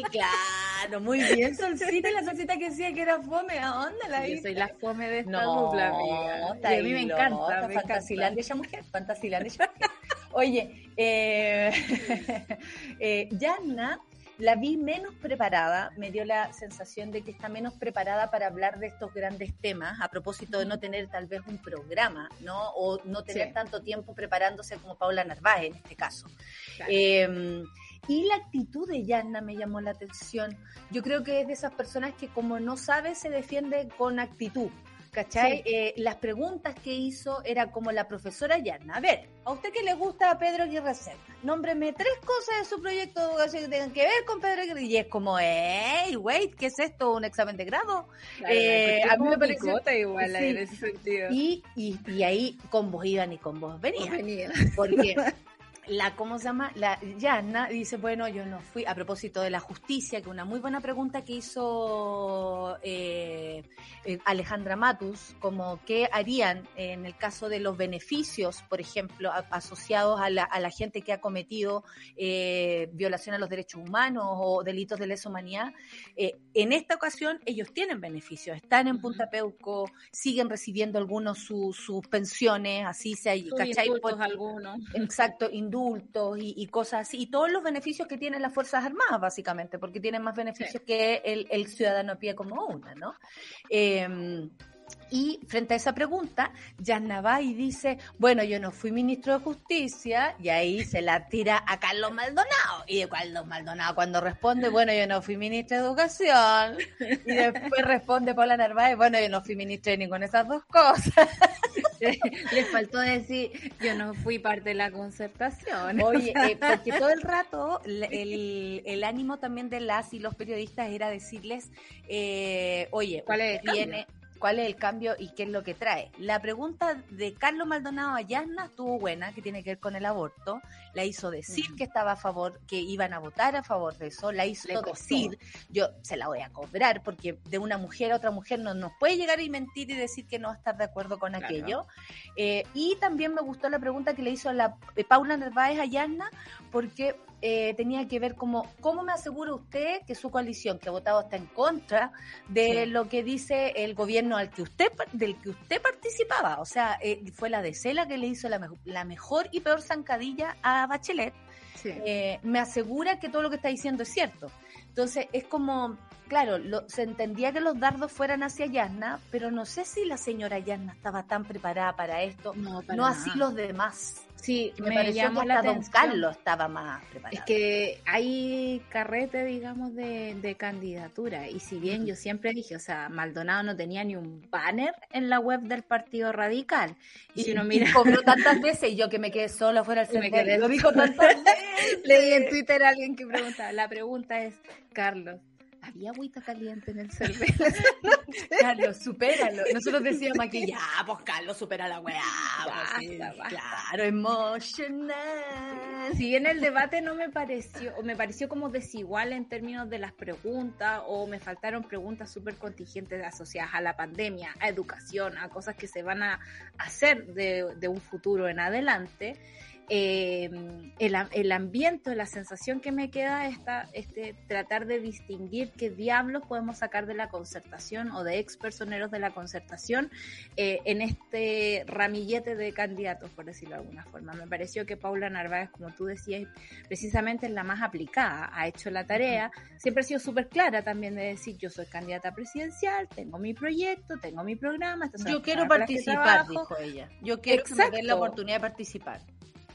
claro, muy bien, Solcita, la Solcita que decía que era fome, ¿a dónde la Yo soy la fome de esta no, dupla, amiga. Y a mí me encanta, Fantasilandia ella mujer, Fantasilandia ella mujer. Oye, eh, eh, Yanna la vi menos preparada, me dio la sensación de que está menos preparada para hablar de estos grandes temas, a propósito de no tener tal vez un programa, ¿no? O no tener sí. tanto tiempo preparándose como Paula Narváez en este caso. Claro. Eh, y la actitud de Yanna me llamó la atención. Yo creo que es de esas personas que como no sabe se defiende con actitud. ¿Cachai? Sí. Eh, las preguntas que hizo era como la profesora Yarna. A ver, ¿a usted qué le gusta a Pedro Aguirre Cerda? Nómbreme tres cosas de su proyecto de educación que tengan que ver con Pedro Aguirre. Y es como, hey, wait, ¿qué es esto? ¿Un examen de grado? Claro, eh, a mí me pareció igual sí. en ese sentido. Y, y, y, ahí con vos iban y con vos venían. Venía. Porque la, ¿cómo se llama? La Yana dice, bueno, yo no fui, a propósito de la justicia, que una muy buena pregunta que hizo eh, eh, Alejandra Matus, como qué harían en el caso de los beneficios, por ejemplo, asociados a la, a la, gente que ha cometido eh, violación a los derechos humanos o delitos de lesa humanidad. en esta ocasión ellos tienen beneficios, están en Punta Peuco, siguen recibiendo algunos sus pensiones, así se hay, ¿cachai? algunos. Exacto, y, cosas así, y todos los beneficios que tienen las Fuerzas Armadas, básicamente, porque tienen más beneficios que el, el, ciudadano a pie como una, ¿no? Eh, y frente a esa pregunta, y dice, bueno, yo no fui ministro de Justicia, y ahí se la tira a Carlos Maldonado. Y de Carlos Maldonado cuando responde, bueno, yo no fui ministro de Educación. Y después responde Paula Narváez, bueno, yo no fui ministro de ninguna de esas dos cosas. Le faltó decir, yo no fui parte de la concertación. Oye, eh, porque todo el rato el, el, ánimo también de las y los periodistas era decirles, eh, oye, ¿cuál es viene cuál es el cambio y qué es lo que trae. La pregunta de Carlos Maldonado a Yasna estuvo buena, que tiene que ver con el aborto. La hizo decir que estaba a favor, que iban a votar a favor de eso. La hizo decir, yo se la voy a cobrar, porque de una mujer a otra mujer no nos puede llegar y mentir y decir que no va a estar de acuerdo con aquello. Eh, y también me gustó la pregunta que le hizo la eh, Paula Narváez a Yasna, porque eh, tenía que ver como, ¿cómo me asegura usted que su coalición, que ha votado está en contra de lo que dice el gobierno al que usted, del que usted participaba? O sea, eh, fue la de Cela que le hizo la, la mejor y peor zancadilla a Bachelet. Eh, me asegura que todo lo que está diciendo es cierto. Entonces, es como, claro, se entendía que los dardos fueran hacia Yasna, pero no sé si la señora Yasna estaba tan preparada para esto, no, no así los demás. Sí, me, me llamó la Don Carlos estaba más preparado. Es que hay carrete, digamos, de, de candidatura. Y si bien yo siempre dije, o sea, Maldonado no tenía ni un banner en la web del Partido Radical. Y, si uno mira. cobró tantas veces y yo que me quedé sola fuera del centro. Lo dijo tantas veces. Leí en Twitter a alguien que pregunta. La pregunta es, Carlos, había agüita caliente en el cerveza. Carlos, supéralo. Nosotros decíamos aquí, ya, pues Carlos, supera la weá. Pues, claro, emocional. Si bien el debate no me pareció, o me pareció como desigual en términos de las preguntas, o me faltaron preguntas súper contingentes asociadas a la pandemia, a educación, a cosas que se van a hacer de, de un futuro en adelante eh, el, el, ambiente, la sensación que me queda es este, tratar de distinguir qué diablos podemos sacar de la concertación o de ex personeros de la concertación eh, en este ramillete de candidatos, por decirlo de alguna forma. Me pareció que Paula Narváez, como tú decías, precisamente es la más aplicada, ha hecho la tarea, siempre ha sido súper clara también de decir, yo soy candidata presidencial, tengo mi proyecto, tengo mi programa. Yo quiero participar, dijo ella. Yo quiero que la oportunidad de participar.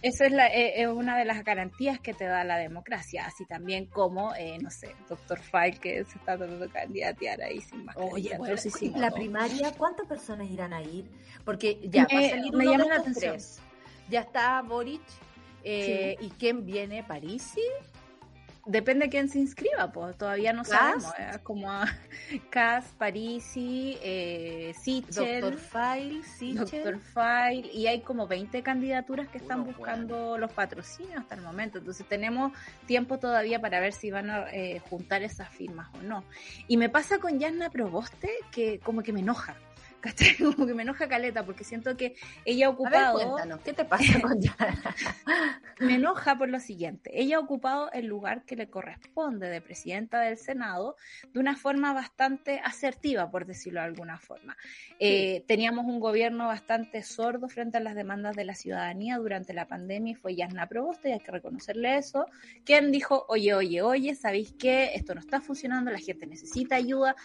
Esa es, la, eh, es, una de las garantías que te da la democracia, así también como, eh, no sé, doctor File que se está tratando de candidatear ahí sin más. Oye, bueno, la primaria, ¿cuántas personas irán a ir? Porque ya va a salir me llama la atención. Ya está Boric, eh, ¿y quién viene? ¿París? Depende de quién se inscriba, pues todavía no sabemos. ¿eh? Como Cas, Parisi, eh, Sichel, Doctor File, Sichel. Doctor File, y hay como 20 candidaturas que están buscando los patrocinios hasta el momento. Entonces tenemos tiempo todavía para ver si van a eh, juntar esas firmas o no. Y me pasa con Yasna Proboste que como que me enoja. Como que me enoja Caleta porque siento que ella ha ocupado... ¿qué te pasa con me enoja por lo siguiente, ella ha ocupado el lugar que le corresponde de presidenta del Senado de una forma bastante asertiva, por decirlo de alguna forma. Eh, teníamos un gobierno bastante sordo frente a las demandas de la ciudadanía durante la pandemia y fue Yasna Proboste, y hay que reconocerle eso, quien dijo, oye, oye, oye, ¿sabéis qué? Esto no está funcionando, la gente necesita ayuda,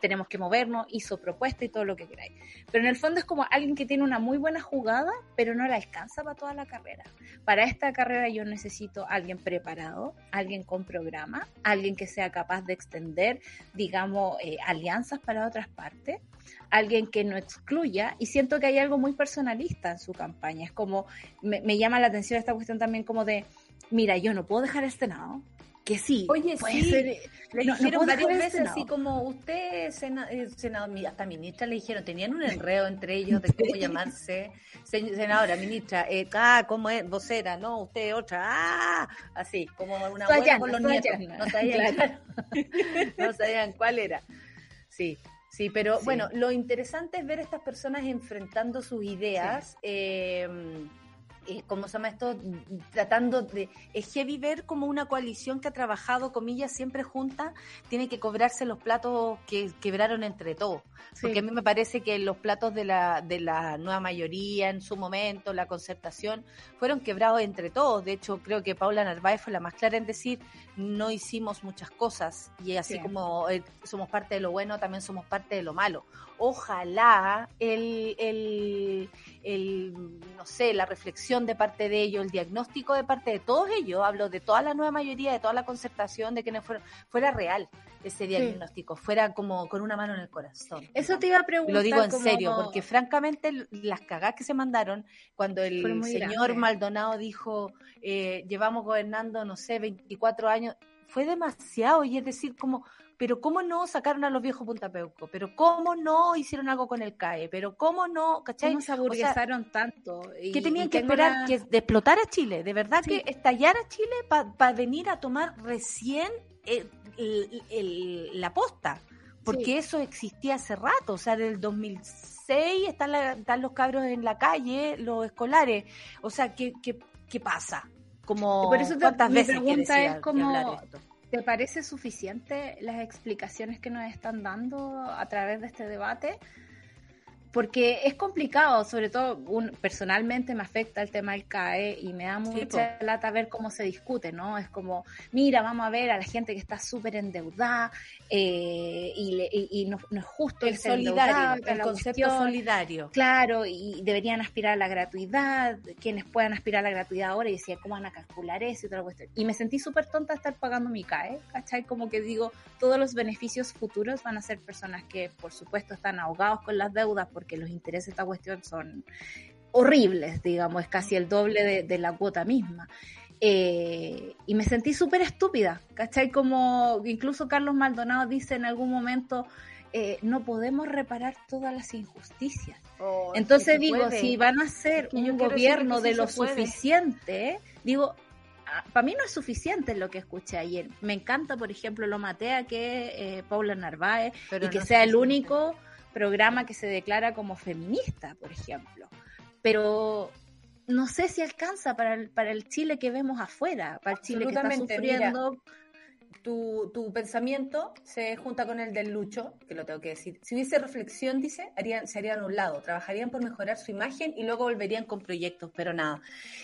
tenemos que movernos, hizo propuesta y todo lo que queráis. Pero en el fondo es como alguien que tiene una muy buena jugada, pero no la alcanza para toda la carrera. Para esta carrera yo necesito alguien preparado, alguien con programa, alguien que sea capaz de extender, digamos, eh, alianzas para otras partes, alguien que no excluya. Y siento que hay algo muy personalista en su campaña. Es como, me, me llama la atención esta cuestión también como de, mira, yo no puedo dejar este Senado, que sí. Oye, sí, le dijeron varias veces así como usted, eh, senador, hasta ministra le dijeron, tenían un enredo entre ellos de cómo llamarse, senadora, ministra, eh, ah, ¿cómo es? Vocera, no, usted otra, ah, así, como una abuela con los nietos, no sabían, no sabían cuál era. Sí, Sí, pero bueno, lo interesante es ver a estas personas enfrentando sus ideas. Eh, eh, ¿cómo se llama esto? Tratando de... Es heavy ver como una coalición que ha trabajado, comillas, siempre junta, tiene que cobrarse los platos que quebraron entre todos. Porque a mí me parece que los platos de la, de la nueva mayoría en su momento, la concertación, fueron quebrados entre todos. De hecho, creo que Paula Narváez fue la más clara en decir, no hicimos muchas cosas y así como eh, somos parte de lo bueno, también somos parte de lo malo. Ojalá el, el, el, no sé, la reflexión de parte de ellos, el diagnóstico de parte de todos ellos, hablo de toda la nueva mayoría, de toda la concertación, de quienes fueron, fuera real ese diagnóstico, fuera como con una mano en el corazón. Eso te iba a preguntar. Lo digo en serio, porque francamente las cagadas que se mandaron cuando el señor Maldonado dijo, eh, llevamos gobernando, no sé, 24 años, fue demasiado, y es decir, como, pero ¿cómo no sacaron a los viejos Punta Peuco? ¿Pero cómo no hicieron algo con el CAE? ¿Pero cómo no? ¿Cachai? ¿Cómo se aburguesaron tanto? que tenían que esperar que de explotar a Chile, de verdad que estallar a Chile para venir a tomar recién la posta, porque eso existía hace rato, o sea, del 2006 están, están los cabros en la calle, los escolares, o sea, ¿qué, qué, qué pasa? Como, por eso ¿Cuántas veces mi pregunta es como, ¿te parece suficiente las explicaciones que nos están dando a través de este debate? Porque es complicado, sobre todo un, personalmente me afecta el tema del CAE y me da mucha lata ver cómo se discute, ¿no? Es como, mira, vamos a ver a la gente que está súper endeudada eh, y, no, es justo el solidario, el concepto solidario. Claro, y deberían aspirar a la gratuidad, quienes puedan aspirar a la gratuidad ahora y decía, ¿cómo van a calcular eso y otra cuestión? Y me sentí súper tonta estar pagando mi CAE, ¿cachai? Como que digo, todos los beneficios futuros van a ser personas que, por supuesto, están ahogados con las deudas, porque los intereses de esta cuestión son horribles, digamos, es casi el doble de, la cuota misma. Eh, y me sentí súper estúpida, ¿cachai? Como incluso Carlos Maldonado dice en algún momento, eh, no podemos reparar todas las injusticias. Oh, Entonces digo, si van a ser un gobierno de lo suficiente, digo, ah, para mí no es suficiente lo que escuché ayer. Me encanta, por ejemplo, lo matea que eh, Paula Narváez y que sea el único programa que se declara como feminista, por ejemplo. Pero no sé si alcanza para el, para el Chile que vemos afuera, para el Chile que está sufriendo tu, tu, pensamiento se junta con el del Lucho, que lo tengo que decir. Si hubiese reflexión, dice, harían, se harían a un lado, trabajarían por mejorar su imagen y luego volverían con proyectos, pero nada.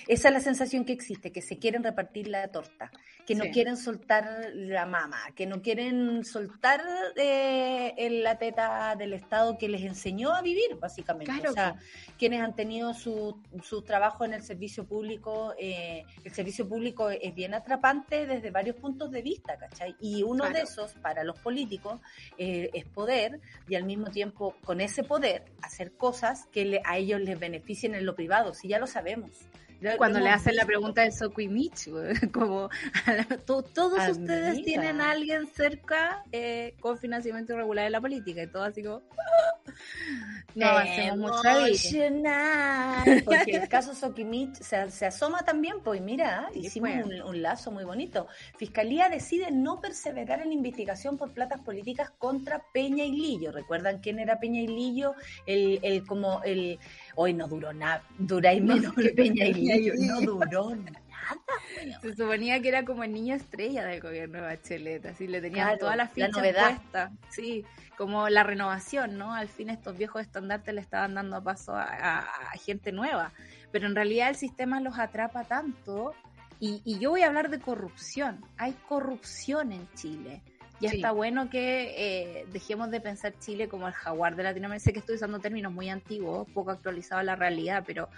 Esa es la sensación que existe, que se quieren repartir la torta, que no quieren soltar la mama, que no quieren soltar eh, la teta del Estado que les enseñó a vivir, básicamente. o sea, quienes han tenido su, su trabajo en el servicio público, eh, el servicio público es bien atrapante desde varios puntos de vista, y uno de esos, para los políticos, eh, es poder y al mismo tiempo, con ese poder, hacer cosas que a ellos les beneficien en lo privado, si ya lo sabemos. Cuando le hacen la pregunta de Soquimich, como todos ustedes tienen a alguien cerca eh, con financiamiento irregular de la política y todo así como no hacemos mucha Porque el caso Soquimich se, se, asoma también, pues mira, hicimos un, lazo muy bonito. Fiscalía decide no perseverar en la investigación por platas políticas contra Peña y Lillo. ¿Recuerdan quién era Peña y Lillo? El, el como el hoy no duró nada, duráis menos que Peña y no duró nada. Se suponía que era como el niño estrella del gobierno de Bachelet, así le tenían todas las fichas puestas. Sí, como la renovación, ¿no? Al fin estos viejos estandartes le estaban dando paso a, gente nueva, pero en realidad el sistema los atrapa tanto y, y yo voy a hablar de corrupción. Hay corrupción en Chile ya está bueno que eh, dejemos de pensar Chile como el jaguar de Latinoamérica. Sé que estoy usando términos muy antiguos, poco actualizados a la realidad, pero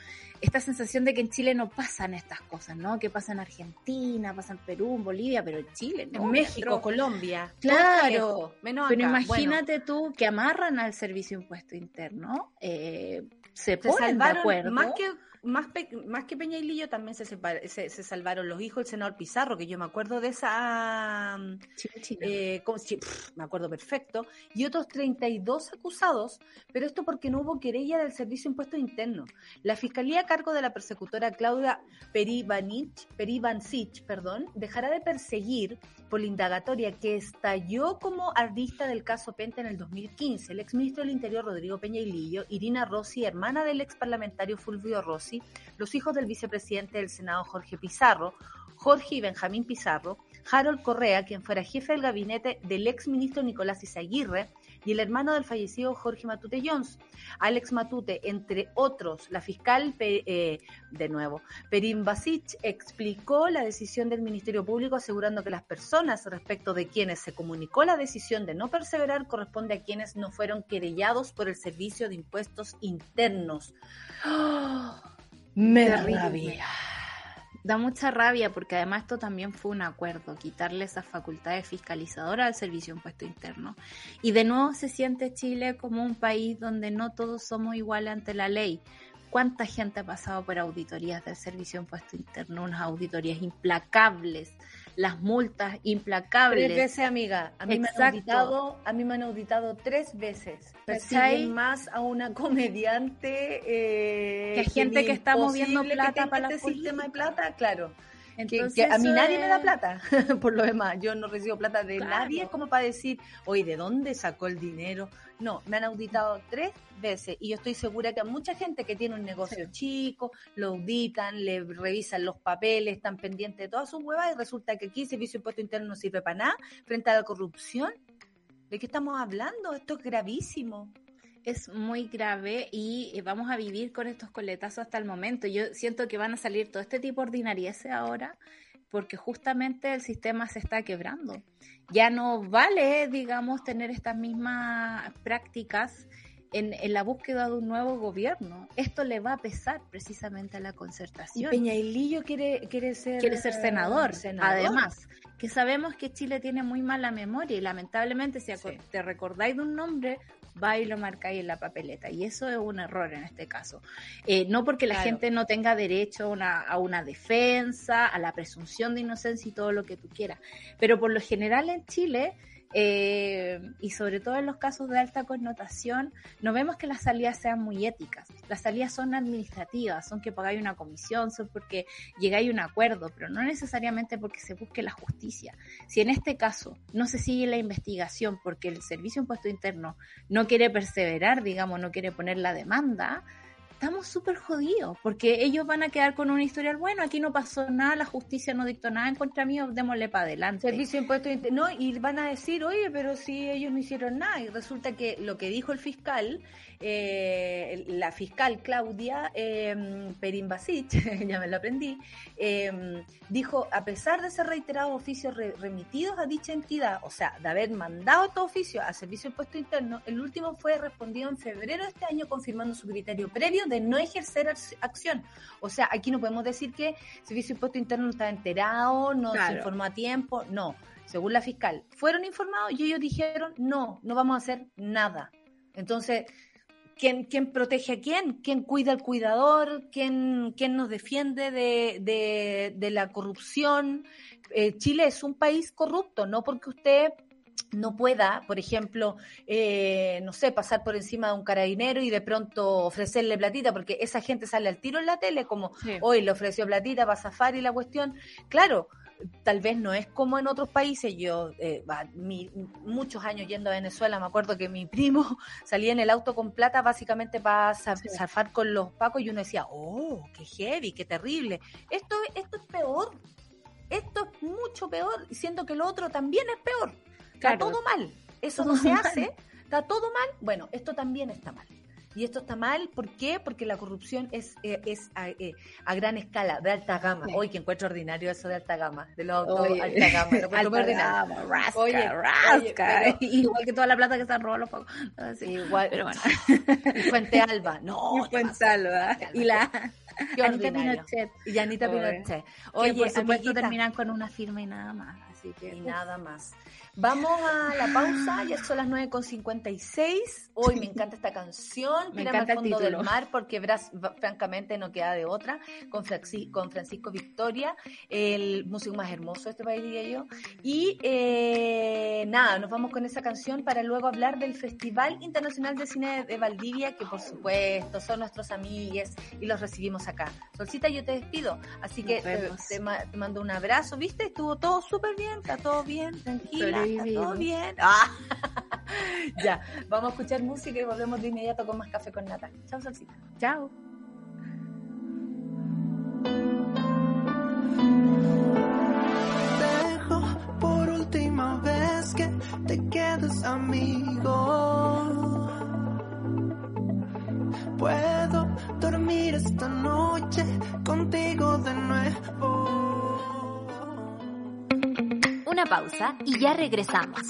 esta sensación de que en Chile no pasan estas cosas, ¿no? Que pasa en Argentina, pasa en Perú, en Bolivia, pero en Chile, ¿no? En México, Colombia. Claro. Menos pero imagínate tú que amarran al servicio impuesto interno, eh, se, ponen de acuerdo. Más que más, más que Peña y Lillo también se, se, salvaron los hijos del senador Pizarro, que yo me acuerdo de esa... Eh, me acuerdo perfecto. Y otros 32 acusados, pero esto porque no hubo querella del Servicio de Impuestos Internos. La Fiscalía a cargo de la persecutora Claudia Peribancic perdón, dejará de perseguir por la indagatoria que estalló como artista del caso Penta en el 2015. El exministro del Interior Rodrigo Peña y Lillo, Irina Rossi, hermana del ex parlamentario Fulvio Rossi, los hijos del vicepresidente del Senado Jorge Pizarro, Jorge y Benjamín Pizarro, Harold Correa, quien fuera jefe del gabinete del ex ministro Nicolás Izaguirre, y el hermano del fallecido Jorge Matute Jones. Alex Matute, entre otros, la fiscal, eh, de nuevo, Perin Basic, explicó la decisión del Ministerio Público asegurando que las personas respecto de quienes se comunicó la decisión de no perseverar corresponde a quienes no fueron querellados por el Servicio de Impuestos Internos. Me rabia da mucha rabia porque además esto también fue un acuerdo, quitarle esas facultades fiscalizadoras al Servicio de Impuesto Interno. Y de nuevo se siente Chile como un país donde no todos somos iguales ante la ley. ¿Cuánta gente ha pasado por auditorías del Servicio de Impuesto Interno? Unas auditorías implacables, las multas implacables. Tres veces, amiga. A mí, me han auditado, a mí me han auditado tres veces. Persiguen más a una comediante eh, que gente que está moviendo plata para este sistema de plata, claro. Entonces, a mí nadie me da plata, por lo demás. Yo no recibo plata de nadie como para decir, oye, ¿de dónde sacó el dinero? No, me han auditado tres veces y yo estoy segura que a mucha gente que tiene un negocio chico, lo auditan, le revisan los papeles, están pendientes de todas sus huevas y resulta que aquí el servicio de impuesto interno no sirve para nada frente a la corrupción. ¿De qué estamos hablando? Esto es gravísimo es muy grave y eh, vamos a vivir con estos coletazos hasta el momento. Yo siento que van a salir todo este tipo de ordinarieces ahora porque justamente el sistema se está quebrando. Ya no vale, digamos, tener estas mismas prácticas en, la búsqueda de un nuevo gobierno. Esto le va a pesar precisamente a la concertación. Peña Peñailillo quiere, quiere ser, quiere ser senador, además, que sabemos que Chile tiene muy mala memoria y lamentablemente si te recordáis de un nombre, va y lo marcáis en la papeleta. Y eso es un error en este caso. Eh, no porque la gente no tenga derecho a una, a una defensa, a la presunción de inocencia y todo lo que tú quieras. Pero por lo general en Chile eh, y sobre todo en los casos de alta connotación, no vemos que las salidas sean muy éticas. Las salidas son administrativas, son que pagáis una comisión, son porque llegáis a un acuerdo, pero no necesariamente porque se busque la justicia. Si en este caso no se sigue la investigación porque el Servicio Impuesto Interno no quiere perseverar, digamos, no quiere poner la demanda, estamos súper jodidos, porque ellos van a quedar con una historial, bueno, aquí no pasó nada, la justicia no dictó nada en contra mío, démosle para adelante. Servicio de impuestos no, y van a decir, oye, pero si ellos no hicieron nada, y resulta que lo que dijo el fiscal eh, la fiscal Claudia eh, Perimbasic, ya me lo aprendí, em, dijo, a pesar de ser reiterados oficios remitidos a dicha entidad, o sea, de haber mandado estos oficios a Servicio de Impuesto Interno, el último fue respondido en febrero de este año confirmando su criterio previo de no ejercer acción. O sea, aquí no podemos decir que Servicio de Impuesto Interno no está enterado, no se informó a tiempo, no. Según la fiscal, fueron informados y ellos dijeron, no, no vamos a hacer nada. Entonces, ¿Quién, quién, protege a quién? ¿Quién cuida al cuidador? ¿Quién, quién nos defiende de, de, de la corrupción? Eh, Chile es un país corrupto, no porque usted no pueda, por ejemplo, eh, no sé, pasar por encima de un carabinero y de pronto ofrecerle platita, porque esa gente sale al tiro en la tele como, hoy le ofreció platita para zafar y la cuestión. Claro, tal vez no es como en otros países. Yo, eh, muchos años yendo a Venezuela, me acuerdo que mi primo salía en el auto con plata básicamente para zafar con los pacos y uno decía, oh, qué heavy, qué terrible. Esto, esto es peor. Esto es mucho peor, siendo que lo otro también es peor. Está todo mal. Eso no se hace. Está todo mal. Bueno, esto también está mal. Y esto está mal, ¿por qué? Porque la corrupción es, eh, es eh, a, gran escala, de alta gama. Hoy que encuentro ordinario eso de alta gama, de los autos alta gama. Lo alta gama, rasca, oye, rasca. Igual que toda la plata que se han robado los pocos. Igual, pero bueno. y Fuente Alba, no. Y Fuente Alba. Y la... Anita Pinochet. Y Anita Pinochet. Oye, por supuesto terminan con una firma y nada más. Así que, y nada más. Vamos a la pausa, ya son las 9.56. Hoy me encanta esta canción, me encanta al fondo del mar, porque francamente no queda de otra, con, con Francisco Victoria, el músico más hermoso de este país, diría yo. Y eh, nada, nos vamos con esa canción para luego hablar del Festival Internacional de Cine de Valdivia, que por supuesto son nuestros amigues y los recibimos acá. Solcita, yo te despido, así que te, mando un abrazo, ¿viste? Estuvo todo súper bien, está todo bien, tranquila todo bien. Ah. ya, vamos a escuchar música y volvemos de inmediato con más café con nata. Chao, Salsita. Chao. Dejo por última vez que te quedes amigo. Puedo dormir esta noche contigo de nuevo una pausa y ya regresamos.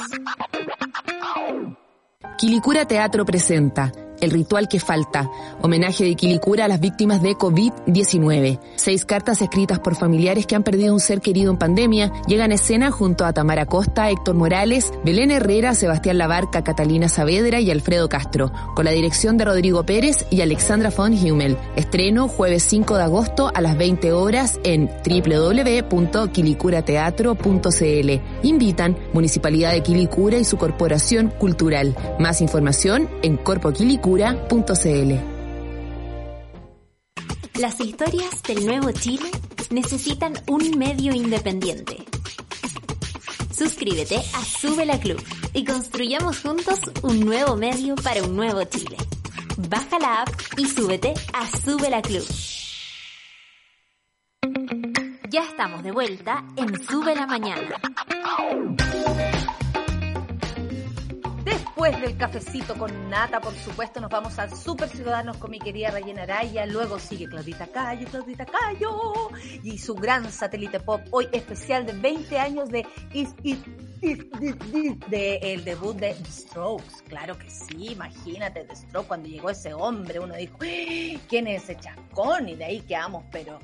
Quilicura Teatro presenta el ritual que falta. Homenaje de Quilicura a las víctimas de COVID-19. Seis cartas escritas por familiares que han perdido un ser querido en pandemia llegan a escena junto a Tamara Costa, Héctor Morales, Belén Herrera, Sebastián Labarca, Catalina Saavedra y Alfredo Castro, con la dirección de Rodrigo Pérez y Alexandra von Hummel. Estreno jueves 5 de agosto a las 20 horas en www.quilicurateatro.cl. Invitan Municipalidad de Quilicura y su Corporación Cultural. Más información en Corpo Quilicura las historias del nuevo Chile necesitan un medio independiente. Suscríbete a Sube la Club y construyamos juntos un nuevo medio para un nuevo Chile. Baja la app y súbete a Sube la Club. Ya estamos de vuelta en Sube la Mañana. Después del cafecito con nata, por supuesto, nos vamos a Super Ciudadanos con mi querida Rayena Araya. Luego sigue Claudita Cayo, Claudita Cayo. Y su gran satélite pop, hoy especial de 20 años de de el debut de The Strokes. Claro que sí, imagínate The Strokes cuando llegó ese hombre, uno dijo, ¡Ah! ¿quién es ese chacón? Y de ahí quedamos, pero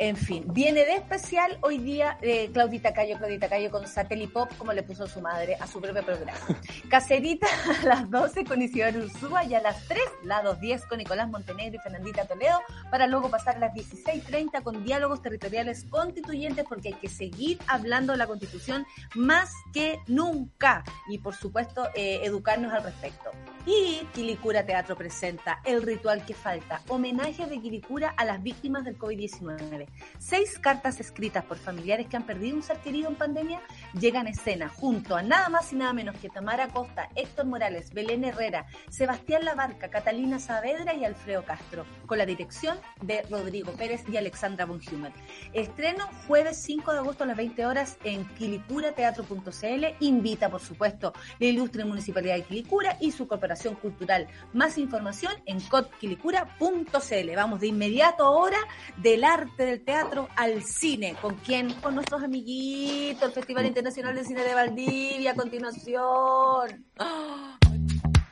en fin, viene de especial hoy día eh, Claudita Cayo, Claudita Cayo con Satellite Pop, como le puso su madre a su propio programa. Caserita a las 12 con Isidoro Ursúa y a las 3, la 2.10 con Nicolás Montenegro y Fernandita Toledo, para luego pasar a las 16.30 con diálogos territoriales constituyentes, porque hay que seguir hablando de la constitución más que nunca y, por supuesto, eh, educarnos al respecto. Y Quilicura Teatro presenta El Ritual que Falta, homenaje de Quilicura a las víctimas del COVID-19. Seis cartas escritas por familiares que han perdido un ser querido en pandemia llegan a escena junto a nada más y nada menos que Tamara Costa, Héctor Morales, Belén Herrera, Sebastián Labarca, Catalina Saavedra y Alfredo Castro, con la dirección de Rodrigo Pérez y Alexandra von Hummel. Estreno jueves 5 de agosto a las 20 horas en quilicurateatro.cl. Invita, por supuesto, la ilustre Municipalidad de Quilicura y su corporación Cultural. Más información en cotquilicura.cl. Vamos de inmediato ahora del arte del teatro al cine. ¿Con quién? Con nuestros amiguitos, el Festival Internacional de Cine de Valdivia a continuación.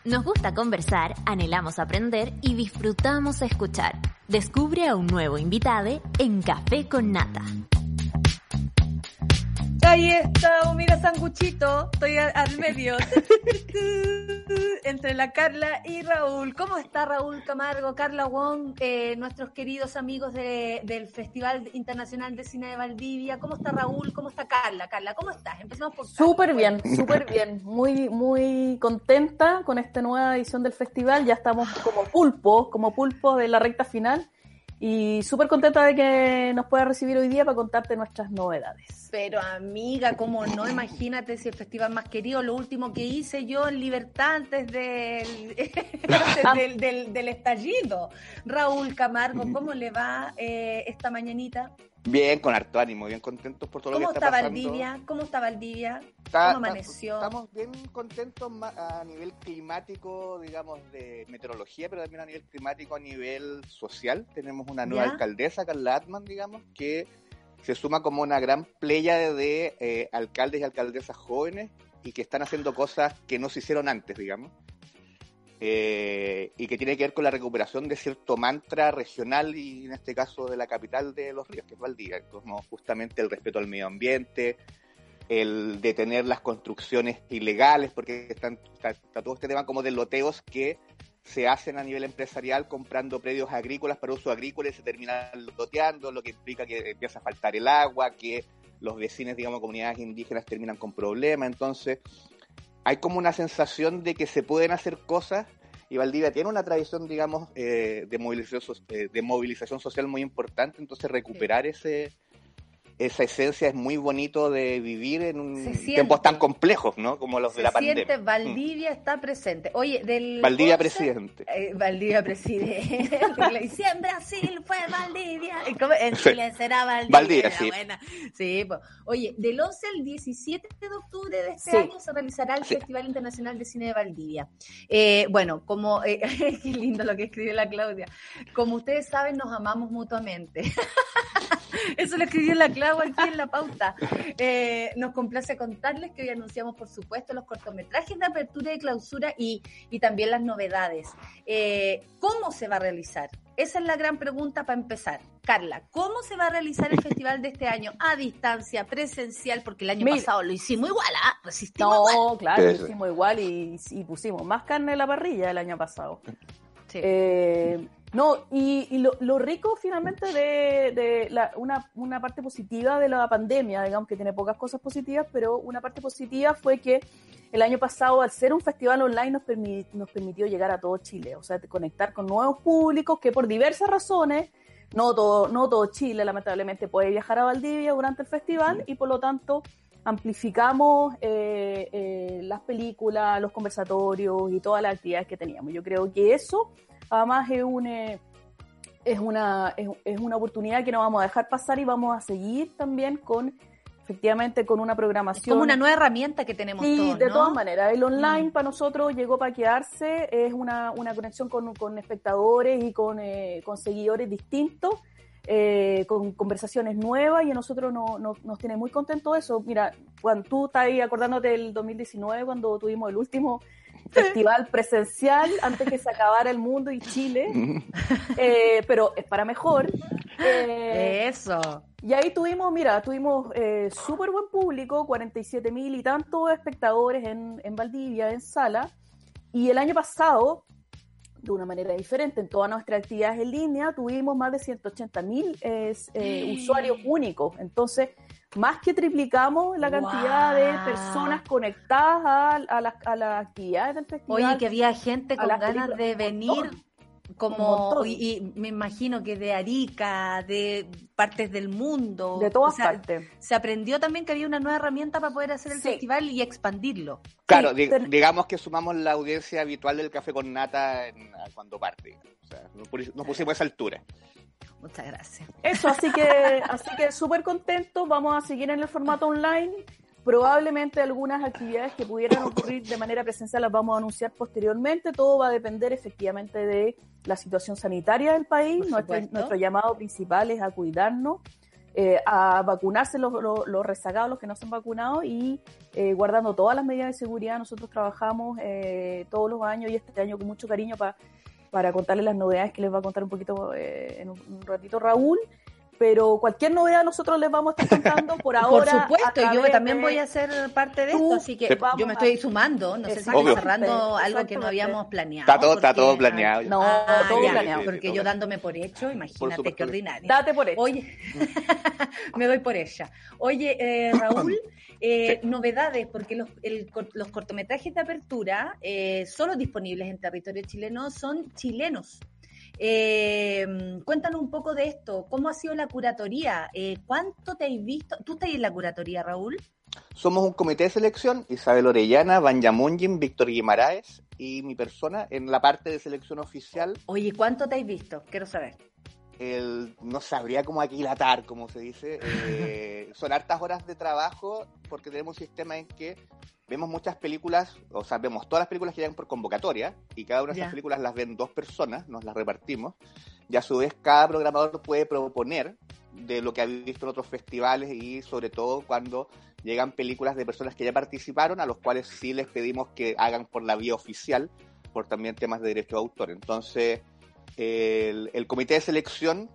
Nos gusta conversar, anhelamos aprender y disfrutamos escuchar. Descubre a un nuevo invitado en Café con Nata. Ahí está, mira sanguchito, estoy al, medio. Entre la Carla y Raúl. ¿Cómo está Raúl Camargo, Carla Wong, eh, nuestros queridos amigos del Festival Internacional de Cine de Valdivia? ¿Cómo está Raúl? ¿Cómo está Carla? Carla, ¿cómo estás? Empezamos por Súper bien, súper bien. Muy, muy contenta con esta nueva edición del festival. Ya estamos como pulpo, como pulpo de la recta final y súper contenta de que nos pueda recibir hoy día para contarte nuestras novedades. Pero amiga, ¿cómo no? Imagínate si el festival más querido, lo último que hice yo en Libertad antes del, del, del, estallido. Raúl Camargo, ¿cómo le va eh, esta mañanita? Bien, con harto ánimo, bien contentos por todo lo que está, pasando. Valdivia? ¿Cómo está Valdivia? ¿Cómo amaneció? Estamos bien contentos a nivel climático, digamos, de meteorología, pero también a nivel climático, a nivel social. Tenemos una nueva alcaldesa, Carla Atman, digamos, que se suma como una gran playa de eh, alcaldes y alcaldesas jóvenes y que están haciendo cosas que no se hicieron antes, digamos. Eh, y que tiene que ver con la recuperación de cierto mantra regional y en este caso de la capital de los ríos, que es Valdivia, como justamente el respeto al medio ambiente, el detener las construcciones ilegales, porque están, está, todo este tema como de loteos que se hacen a nivel empresarial comprando predios agrícolas para uso agrícola y se terminan loteando, lo que implica que empieza a faltar el agua, que los vecinos, digamos, comunidades indígenas terminan con problemas. Entonces, hay como una sensación de que se pueden hacer cosas y Valdivia tiene una tradición, digamos, eh, de, movilización, eh, de movilización social muy importante, entonces recuperar ese esa esencia es muy bonito de vivir en un tiempos tan complejos, ¿no? Como los de la pandemia. Siente, Valdivia está presente. Oye, del Valdivia presidente. Eh, Valdivia presidente. si en Brasil fue Valdivia, en Chile será Valdivia. Valdivia, sí. sí pues. Oye, del 11 al 17 de octubre de este año se realizará el Festival Internacional de Cine de Valdivia. Eh, bueno, como eh, qué lindo lo que escribió la Claudia. Como ustedes saben, nos amamos mutuamente. Eso lo escribió la Claudia aquí en la pauta. Eh, nos complace contarles que hoy anunciamos, por supuesto, los cortometrajes de apertura y clausura y, también las novedades. Eh, ¿Cómo se va a realizar? Esa es la gran pregunta para empezar. Carla, ¿cómo se va a realizar el festival de este año? A distancia, presencial, porque el año pasado lo hicimos igual, ¿ah? Resistimos no, claro, lo hicimos igual y, pusimos más carne en la parrilla el año pasado. Sí. Eh, no, y, lo, rico finalmente de, una, parte positiva de la pandemia, digamos que tiene pocas cosas positivas, pero una parte positiva fue que el año pasado, al ser un festival online, nos, nos permitió llegar a todo Chile, o sea, conectar con nuevos públicos que por diversas razones, no todo, no todo Chile lamentablemente puede viajar a Valdivia durante el festival y por lo tanto amplificamos eh, eh, las películas, los conversatorios y todas las actividades que teníamos. Yo creo que eso además es, un, eh, es, una, es, una oportunidad que no vamos a dejar pasar y vamos a seguir también con efectivamente con una programación. como una nueva herramienta que tenemos sí, de todas maneras. El online mm. para nosotros llegó para quedarse, es una, una conexión con, con espectadores y con, eh, con seguidores distintos. Eh, con conversaciones nuevas y a nosotros no, nos tiene muy contento eso. Mira, cuando tú estás ahí acordándote del 2019, cuando tuvimos el último festival presencial antes que se acabara el mundo y Chile, eh, pero es para mejor. Eh, Eso. Y ahí tuvimos, mira, tuvimos eh, súper buen público, 47 mil y tantos espectadores en, en Valdivia, en sala. Y el año pasado, de una manera diferente, en todas nuestras actividades en línea, tuvimos más de 180 mil usuarios únicos. Entonces, más que triplicamos la cantidad de personas conectadas a, las, actividades del festival. Oye, que había gente con ganas de venir como y, me imagino que de Arica, de partes del mundo, de todas partes. Se aprendió también que había una nueva herramienta para poder hacer el festival y expandirlo. Claro, digamos que sumamos la audiencia habitual del café con nata cuando parte. O sea, nos pusimos a esa altura. Muchas gracias. Eso, así que, así que súper contento. Vamos a seguir en el formato online. Probablemente algunas actividades que pudieran ocurrir de manera presencial las vamos a anunciar posteriormente. Todo va a depender efectivamente de la situación sanitaria del país. Nuestro, llamado principal es a cuidarnos, eh, a vacunarse los, los, rezagados, los que no se han vacunado y eh, guardando todas las medidas de seguridad. Nosotros trabajamos eh, todos los años y este año con mucho cariño para para contarles las novedades que les va a contar un poquito eh, en un, ratito Raúl. Pero cualquier novedad nosotros les vamos a estar contando por ahora. Por supuesto, yo también voy a ser parte de esto, así que yo me estoy sumando, no sé si cerrando algo que no habíamos planeado. Está todo, está todo planeado. No, ah, todo planeado. porque yo dándome por hecho, imagínate qué ordinario. Date por hecho. Oye, me doy por ella. Oye, eh, Raúl, eh, novedades, porque los, los, cortometrajes de apertura, eh, solo disponibles en territorio chileno, son chilenos. Eh, cuéntanos un poco de esto. ¿Cómo ha sido la curatoría? Eh, ¿Cuánto te has visto? ¿Tú estás en la curatoría, Raúl? Somos un comité de selección, Isabel Orellana, Banja Munjin, Víctor Guimaraes y mi persona en la parte de selección oficial. Oye, ¿cuánto te has visto? Quiero saber el, no sabría cómo aquilatar, como se dice. Eh, son hartas horas de trabajo porque tenemos un sistema en que vemos muchas películas, o sea, vemos todas las películas que llegan por convocatoria y cada una de esas películas las ven dos personas, nos las repartimos y a su vez cada programador puede proponer de lo que ha visto en otros festivales y sobre todo cuando llegan películas de personas que ya participaron a los cuales sí les pedimos que hagan por la vía oficial por también temas de derecho de autor. Entonces, el, comité de selección,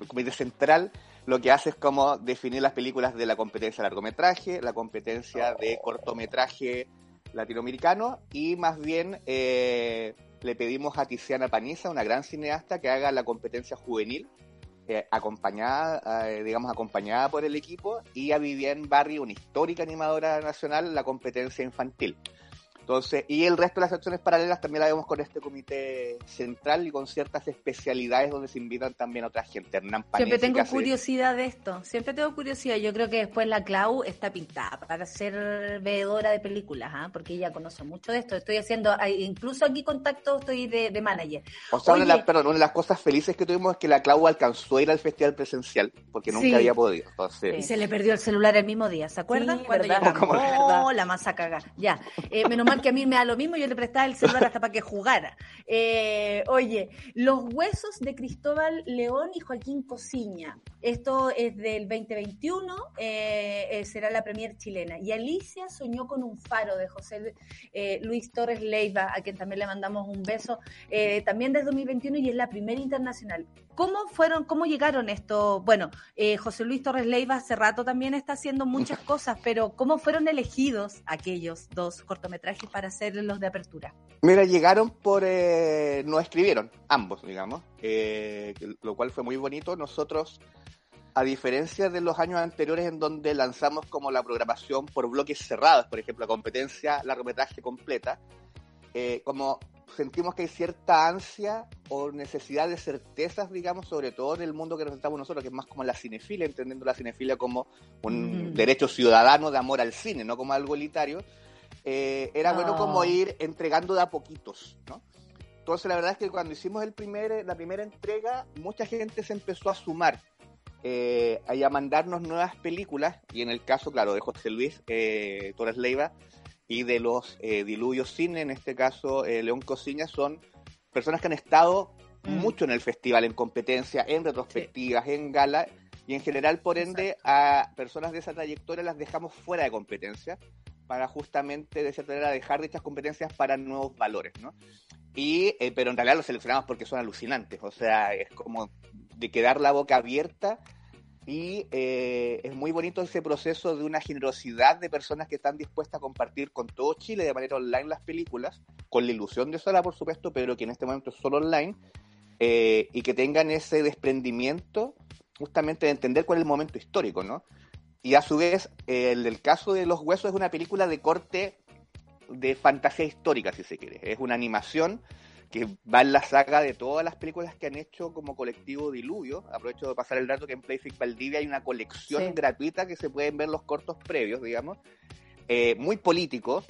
el comité central, lo que hace es como definir las películas de la competencia de largometraje, la competencia de cortometraje latinoamericano y más bien eh, le pedimos a Tiziana Paniza, una gran cineasta, que haga la competencia juvenil, eh, acompañada, eh, digamos, acompañada por el equipo, y a Vivian Barry, una histórica animadora nacional, la competencia infantil. Entonces, y el resto de las acciones paralelas también la vemos con este comité central y con ciertas especialidades donde se invitan también a otra gente. Hernán Siempre tengo curiosidad de esto, siempre tengo curiosidad. Yo creo que después la Clau está pintada para ser veedora de películas, ¿ah? porque ella conoce mucho de esto. Estoy haciendo, incluso aquí contacto estoy de, manager. O sea, una, de las, perdón, una de las cosas felices que tuvimos es que la Clau alcanzó a ir al festival presencial, porque nunca había podido. Y se le perdió el celular el mismo día, ¿se acuerdan? Cuando llegó, la masa cagar. Ya, eh, menos mal que a mí me da lo mismo, yo le prestaba el celular hasta para que jugara. Eh, oye, los huesos de Cristóbal León y Joaquín Cosiña. Esto es del 2021, eh, eh, será la premier chilena. Y Alicia soñó con un faro de José Luis Torres Leiva, a quien también le mandamos un beso, también desde 2021 y es la primera internacional. ¿Cómo fueron, cómo llegaron esto? Bueno, José Luis Torres Leiva hace rato también está haciendo muchas cosas, pero ¿cómo fueron elegidos aquellos dos cortometrajes para hacer los de apertura? Mira, llegaron por, eh, no escribieron, ambos, digamos, eh, lo cual fue muy bonito. Nosotros, a diferencia de los años anteriores en donde lanzamos como la programación por bloques cerrados, por ejemplo, la competencia largometraje completa, eh, como sentimos que hay cierta ansia o necesidad de certezas, digamos, sobre todo en el mundo que representamos nosotros, que es más como la cinefilia, entendiendo la cinefilia como un mm. derecho ciudadano de amor al cine, no como algo elitario eh, era bueno como ah. ir entregando de a poquitos, ¿no? Entonces la verdad es que cuando hicimos el primer, la primera entrega, mucha gente se empezó a sumar, eh, a mandarnos nuevas películas, y en el caso, claro, de José Luis eh, Torres Leiva y de los eh, Diluvios Cine, en este caso León Cociña, son personas que han estado mm. mucho en el festival, en competencia, en retrospectivas, en gala, y en general, por ende, a personas de esa trayectoria las dejamos fuera de competencia para justamente, de cierta manera, dejar dichas competencias para nuevos valores, ¿no? Y, eh, pero en realidad los seleccionamos porque son alucinantes, o sea, es como de quedar la boca abierta y eh, es muy bonito ese proceso de una generosidad de personas que están dispuestas a compartir con todo Chile de manera online las películas, con la ilusión de sola, por supuesto, pero que en este momento es solo online, eh, y que tengan ese desprendimiento justamente de entender cuál es el momento histórico, ¿no? Y a su vez, el, el caso de Los Huesos es una película de corte de fantasía histórica, si se quiere. Es una animación que va en la saga de todas las películas que han hecho como colectivo Diluvio. Aprovecho de pasar el dato que en Playfic Valdivia hay una colección gratuita que se pueden ver los cortos previos, digamos. Eh, muy político.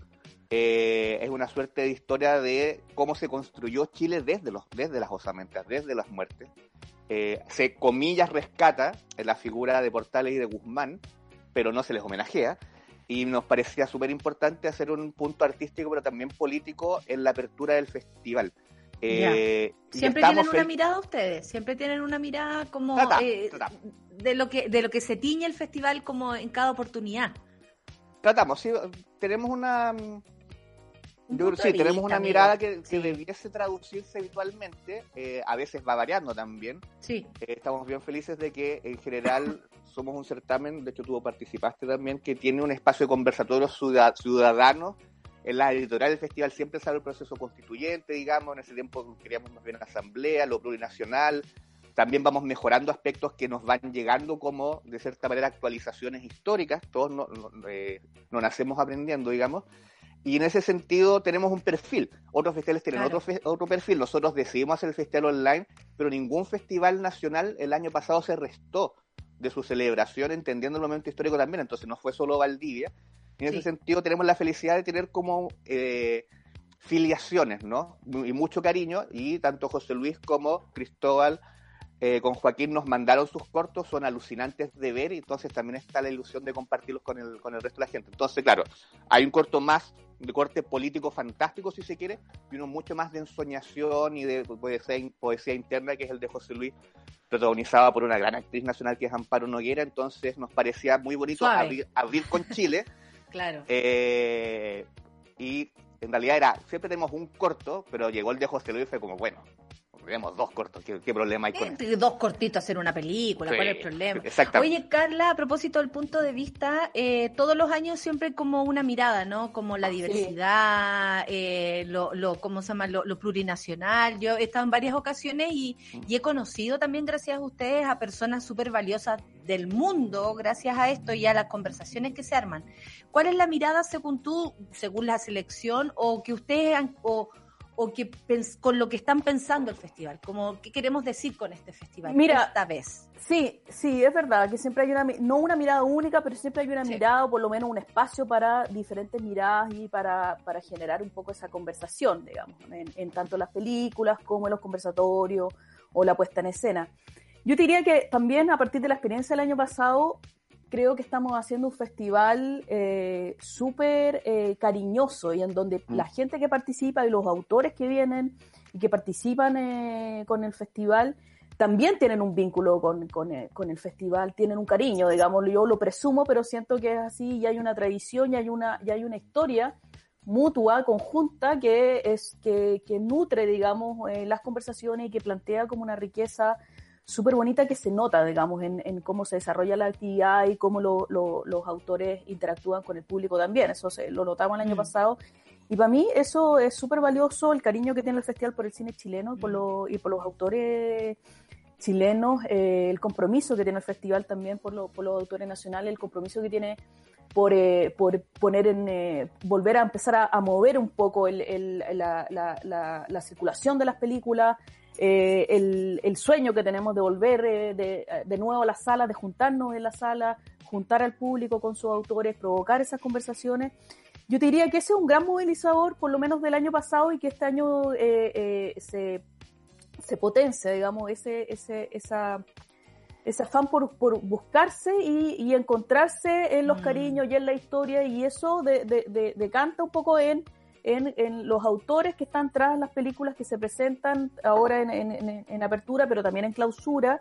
Eh, es una suerte de historia de cómo se construyó Chile desde, los, desde las osamentas, desde las muertes. Eh, se, comillas, rescata en la figura de Portales y de Guzmán, pero no se les homenajea. Y nos parecía súper importante hacer un punto artístico, pero también político en la apertura del festival. Eh, siempre tienen una mirada ustedes, siempre tienen una mirada como eh, de lo que de lo que se tiñe el festival como en cada oportunidad. Tratamos, sí, tenemos una sí, tenemos una mirada que, debiese traducirse habitualmente, eh, a veces va variando también. Sí. estamos bien felices de que en general somos un certamen, de hecho tú participaste también, que tiene un espacio de conversatorio ciudadano. En la editorial del festival siempre sale el proceso constituyente, digamos, en ese tiempo queríamos más bien asamblea, lo plurinacional, también vamos mejorando aspectos que nos van llegando como, de cierta manera, actualizaciones históricas, todos no, eh, no nacemos aprendiendo, digamos, y en ese sentido tenemos un perfil. Otros festivales tienen otro, otro perfil. Nosotros decidimos hacer el festival online, pero ningún festival nacional el año pasado se restó de su celebración, entendiendo el momento histórico también. Entonces no fue solo Valdivia. en ese sentido tenemos la felicidad de tener como eh, filiaciones, ¿no? Y mucho cariño. Y tanto José Luis como Cristóbal eh, con Joaquín nos mandaron sus cortos, son alucinantes de ver y entonces también está la ilusión de compartirlos con el, con el resto de la gente. Entonces, claro, hay un corto más de corte político fantástico, si se quiere, y uno mucho más de ensoñación y de poesía, poesía interna, que es el de José Luis, protagonizado por una gran actriz nacional que es Amparo Noguera, entonces nos parecía muy bonito abrir, con Chile. claro. Eh, y en realidad era, siempre tenemos un corto, pero llegó el de José Luis y fue como, bueno, Tenemos dos cortos, ¿qué, problema hay con eso? Dos cortitos hacer una película, ¿cuál es el problema? Exactamente. Oye, Carla, a propósito del punto de vista, eh, todos los años siempre como una mirada, ¿no? Como la diversidad, eh, lo, lo, ¿cómo se llama? Lo, plurinacional. Yo he estado en varias ocasiones y, y he conocido también, gracias a ustedes, a personas súper valiosas del mundo, gracias a esto y a las conversaciones que se arman. ¿Cuál es la mirada según tú, según la selección, o que ustedes han... O, o que con lo que están pensando el festival? Como, ¿Qué queremos decir con este festival Mira, esta vez? Sí, sí, es verdad que siempre hay una, no una mirada única, pero siempre hay una mirada o por lo menos un espacio para diferentes miradas y para, para generar un poco esa conversación, digamos, en, en tanto las películas como en los conversatorios o la puesta en escena. Yo diría que también a partir de la experiencia del año pasado creo que estamos haciendo un festival eh, súper eh, cariñoso y en donde mm. la gente que participa y los autores que vienen y que participan eh, con el festival también tienen un vínculo con, con, el festival, tienen un cariño, digamos, yo lo presumo, pero siento que es así y hay una tradición y hay una, y hay una historia mutua, conjunta, que, es, que, que nutre, digamos, las conversaciones y que plantea como una riqueza súper bonita que se nota, digamos, en, en, cómo se desarrolla la actividad y cómo lo, los autores interactúan con el público también. Eso se, lo notamos el año mm. pasado. Y para mí eso es súper valioso, el cariño que tiene el festival por el cine chileno y por, mm. y por los autores chilenos, eh, el compromiso que tiene el festival también por, por los autores nacionales, el compromiso que tiene por, eh, por poner en, eh, volver a empezar a, mover un poco el, el, la, la, la, la, circulación de las películas, eh, el, el, sueño que tenemos de volver eh, de, de, nuevo a la sala, de juntarnos en la sala, juntar al público con sus autores, provocar esas conversaciones. Yo te diría que ese es un gran movilizador, por lo menos del año pasado, y que este año eh, se, se potencia, digamos, ese, ese, esa, ese afán por, por buscarse y, y, encontrarse en los mm. cariños y en la historia, y eso decanta de, un poco en en, los autores que están tras las películas que se presentan ahora en, apertura, pero también en clausura,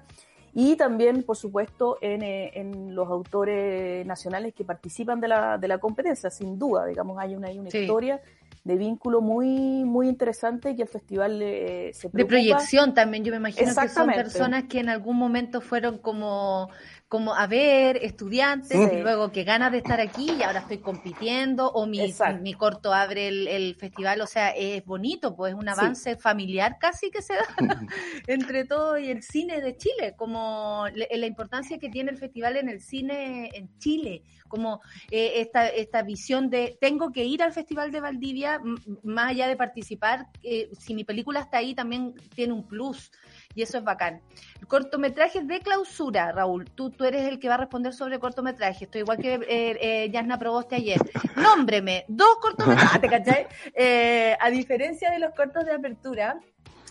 y también, por supuesto, en, eh, los autores nacionales que participan de la, de la competencia, sin duda, digamos, hay una, hay una historia de vínculo muy muy interesante que el festival eh, se preocupa. De proyección también, yo me imagino que son personas que en algún momento fueron como como a ver, estudiantes, y luego que ganas de estar aquí y ahora estoy compitiendo, o mi, mi corto abre el, festival, o sea, es bonito, pues es un avance familiar casi que se da entre todo y el cine de Chile, como la importancia que tiene el festival en el cine en Chile, como eh, esta, esta visión de tengo que ir al Festival de Valdivia, más allá de participar, eh, si mi película está ahí también tiene un plus y eso es bacán. Cortometrajes de clausura, Raúl. Tú, tú eres el que va a responder sobre cortometrajes. Estoy igual que eh, eh, Yasna Proboste ayer. Nómbreme dos cortometrajes, ¿te cachai? Eh, a diferencia de los cortos de apertura,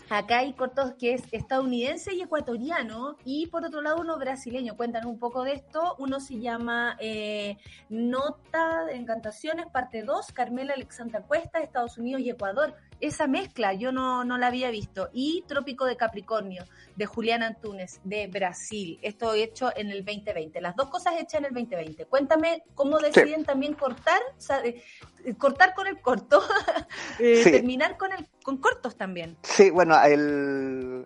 Acá hay cortos que es estadounidense y ecuatoriano y por otro lado uno brasileño. Cuéntanos un poco de esto. Uno se llama eh, Nota de Encantaciones, parte 2, Carmela Alexandra Cuesta, Estados Unidos y Ecuador. Esa mezcla yo no, no la había visto. Y Trópico de Capricornio, de Julián Antunes, de Brasil. Esto hecho en el 2020. Las dos cosas hechas en el 2020. Cuéntame cómo deciden también cortar, eh, cortar con el corto, eh, terminar con, el, con cortos también. Sí, bueno, el...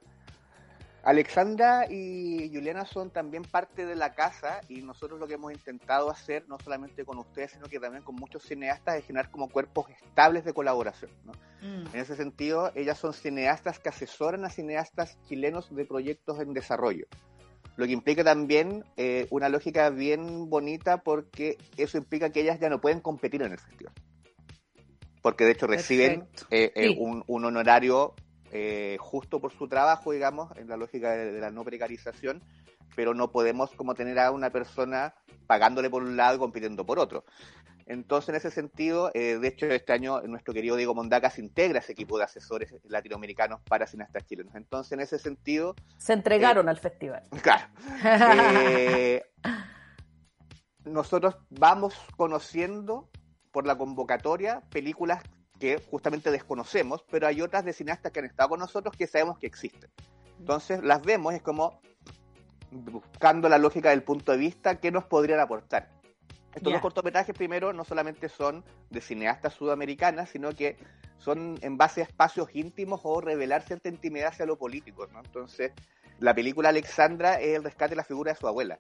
Alexandra y Juliana son también parte de la casa y nosotros lo que hemos intentado hacer, no solamente con ustedes, sino que también con muchos cineastas, es generar como cuerpos estables de colaboración. Mm. En ese sentido, ellas son cineastas que asesoran a cineastas chilenos de proyectos en desarrollo. Lo que implica también eh, una lógica bien bonita porque eso implica que ellas ya no pueden competir en el festival. Porque de hecho reciben eh, eh, un, un honorario eh, justo por su trabajo, digamos, en la lógica de, la no precarización, pero no podemos como tener a una persona pagándole por un lado y compitiendo por otro. Entonces, en ese sentido, eh, de hecho, este año nuestro querido Diego Mondaca se integra ese equipo de asesores latinoamericanos para cineastas chilenos. Entonces, en ese sentido... Se entregaron eh, al festival. Claro. nosotros vamos conociendo por la convocatoria películas que justamente desconocemos, pero hay otras de cineastas que han estado con nosotros que sabemos que existen. Entonces las vemos, es como buscando la lógica del punto de vista, ¿qué nos podrían aportar? Estos dos cortometrajes, primero, no solamente son de cineastas sudamericanas, sino que son en base a espacios íntimos o revelar cierta intimidad hacia lo político. ¿no? Entonces, la película Alexandra es el rescate de la figura de su abuela.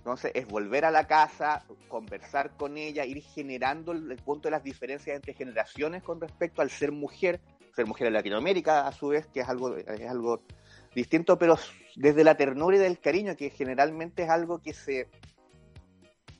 Entonces, es volver a la casa, conversar con ella, ir generando el, punto de las diferencias entre generaciones con respecto al ser mujer, ser mujer en Latinoamérica, a su vez, que es algo, es algo distinto, pero desde la ternura y del cariño, que generalmente es algo que se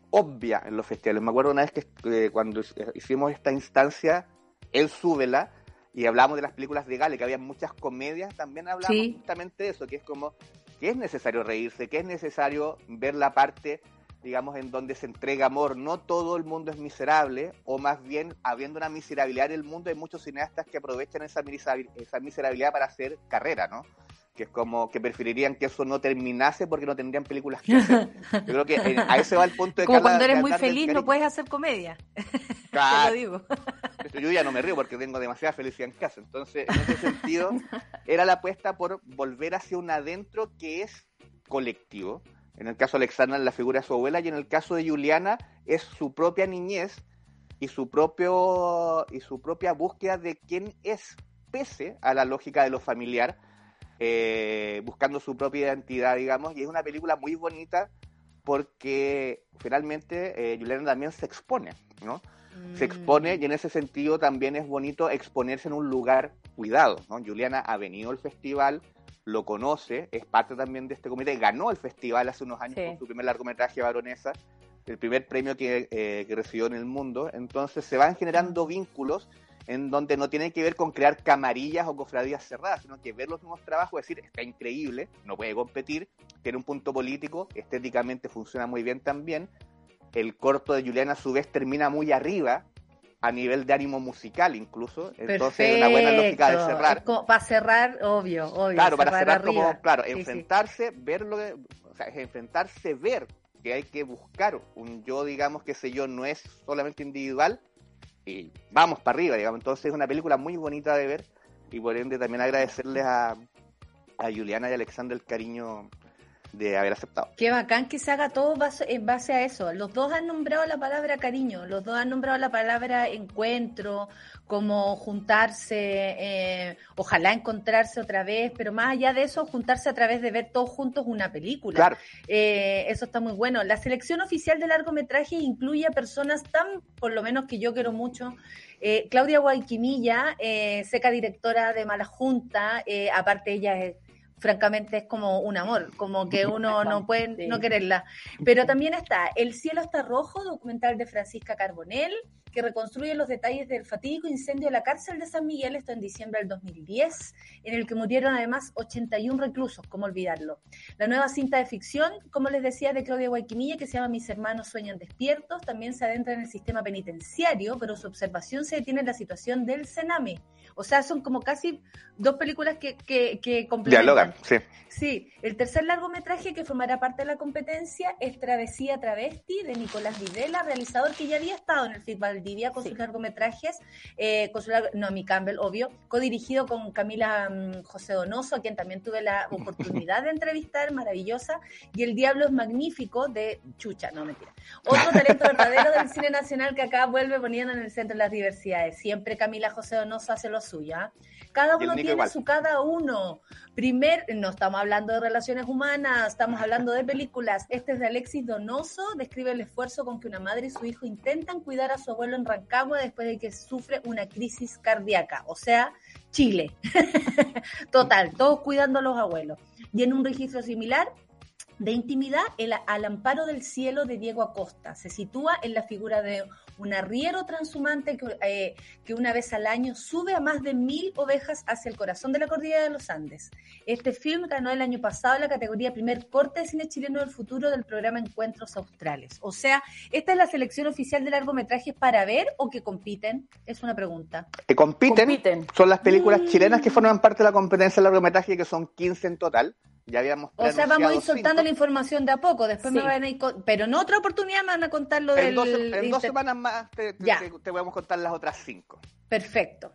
obvia en los festivales. Me acuerdo una vez que eh, cuando hicimos esta instancia, él súbela, y hablamos de las películas de Gale, que había muchas comedias, también hablamos justamente de eso, que es como que es necesario reírse, que es necesario ver la parte, digamos, en donde se entrega amor. No todo el mundo es miserable, o más bien, habiendo una miserabilidad en el mundo, hay muchos cineastas que aprovechan esa, miserabilidad para hacer carrera, ¿no? Que es como que preferirían que eso no terminase porque no tendrían películas que hacer. Yo creo que eh, a ese va el punto de Como cuando eres muy feliz no puedes hacer comedia. Claro. Te lo digo. Yo ya no me río porque tengo demasiada felicidad en casa. Entonces, en ese sentido, era la apuesta por volver hacia un adentro que es colectivo. En el caso de Alexandra, la figura de su abuela, y en el caso de Juliana, es su propia niñez y su, propio, y su propia búsqueda de quién es, pese a la lógica de lo familiar, eh, buscando su propia identidad, digamos, y es una película muy bonita porque finalmente eh, Juliana también se expone, ¿no? Se expone y en ese sentido también es bonito exponerse en un lugar cuidado, ¿no? Juliana ha venido al festival, lo conoce, es parte también de este comité, ganó el festival hace unos años con su primer largometraje Baronesa, el primer premio que, eh, que recibió en el mundo, entonces se van generando vínculos en donde no tiene que ver con crear camarillas o cofradías cerradas, sino que ver los nuevos trabajos, decir, está increíble, no puede competir, tiene un punto político, estéticamente funciona muy bien también. El corto de Juliana a su vez termina muy arriba, a nivel de ánimo musical incluso, entonces es una buena lógica de cerrar. para cerrar, obvio, obvio. Claro, para cerrar como, claro, enfrentarse, ver lo que, o sea, enfrentarse, ver que hay que buscar un yo, digamos, que sé yo, no es solamente individual, y vamos para arriba, digamos. Entonces es una película muy bonita de ver y por ende también agradecerles a, a Juliana y Alexander el cariño de haber aceptado. Qué bacán que se haga todo en base a eso. Los dos han nombrado la palabra cariño, los dos han nombrado la palabra encuentro, como juntarse, eh, ojalá encontrarse otra vez, pero más allá de eso, juntarse a través de ver todos juntos una película. Claro. Eh, eso está muy bueno. La selección oficial de largometraje incluye a personas tan, por lo menos que yo quiero mucho, eh, Claudia Guayquimilla, seca directora de Mala Junta, aparte ella es francamente es como un amor, como que uno no puede no quererla. Pero también está El cielo está rojo, documental de Francisca Carbonell, que reconstruye los detalles del fatídico incendio de la cárcel de San Miguel, esto en diciembre del 2010, en el que murieron además 81 reclusos, ¿cómo olvidarlo? La nueva cinta de ficción, como les decía, de Claudia Guayquimilla, que se llama Mis hermanos sueñan despiertos, también se adentra en el sistema penitenciario, pero su observación se detiene en la situación del Sename o sea, son como casi dos películas que, que, que complementan. Dialogan, sí. Sí, el tercer largometraje que formará parte de la competencia es Travesía Travesti de Nicolás Videla, realizador que ya había estado en el FIT Valdivia con sus largometrajes, eh, con su Noemi Campbell, obvio, codirigido con Camila mm, José Donoso, a quien también tuve la oportunidad de entrevistar, maravillosa, y El Diablo es Magnífico de Chucha, no mentira. Otro talento verdadero del cine nacional que acá vuelve poniendo en el centro de las diversidades. Siempre Camila José Donoso hace lo suya. Cada uno tiene su cada uno. Primer, no estamos hablando de relaciones humanas, estamos hablando de películas. Este es de Alexis Donoso, describe el esfuerzo con que una madre y su hijo intentan cuidar a su abuelo en Rancagua después de que sufre una crisis cardíaca, o sea, Chile. Total, todos cuidando a los abuelos. Y en un registro similar, de intimidad, el, al amparo del cielo de Diego Acosta. Se sitúa en la figura de un arriero transhumante que, eh, que, una vez al año sube a más de mil ovejas hacia el corazón de la cordillera de los Andes. Este film ganó el año pasado la categoría Primer Corte de Cine Chileno del Futuro del programa Encuentros Australes. O sea, ¿esta es la selección oficial de largometrajes para ver o que compiten? Es una pregunta. Que compiten, son las películas chilenas que forman parte de la competencia de largometraje, que son 15 en total. Ya habíamos o sea, vamos a ir soltando la información de a poco, después me van a ir pero en otra oportunidad me van a contar lo del... en dos semanas más te, te, vamos a contar las otras cinco. Perfecto.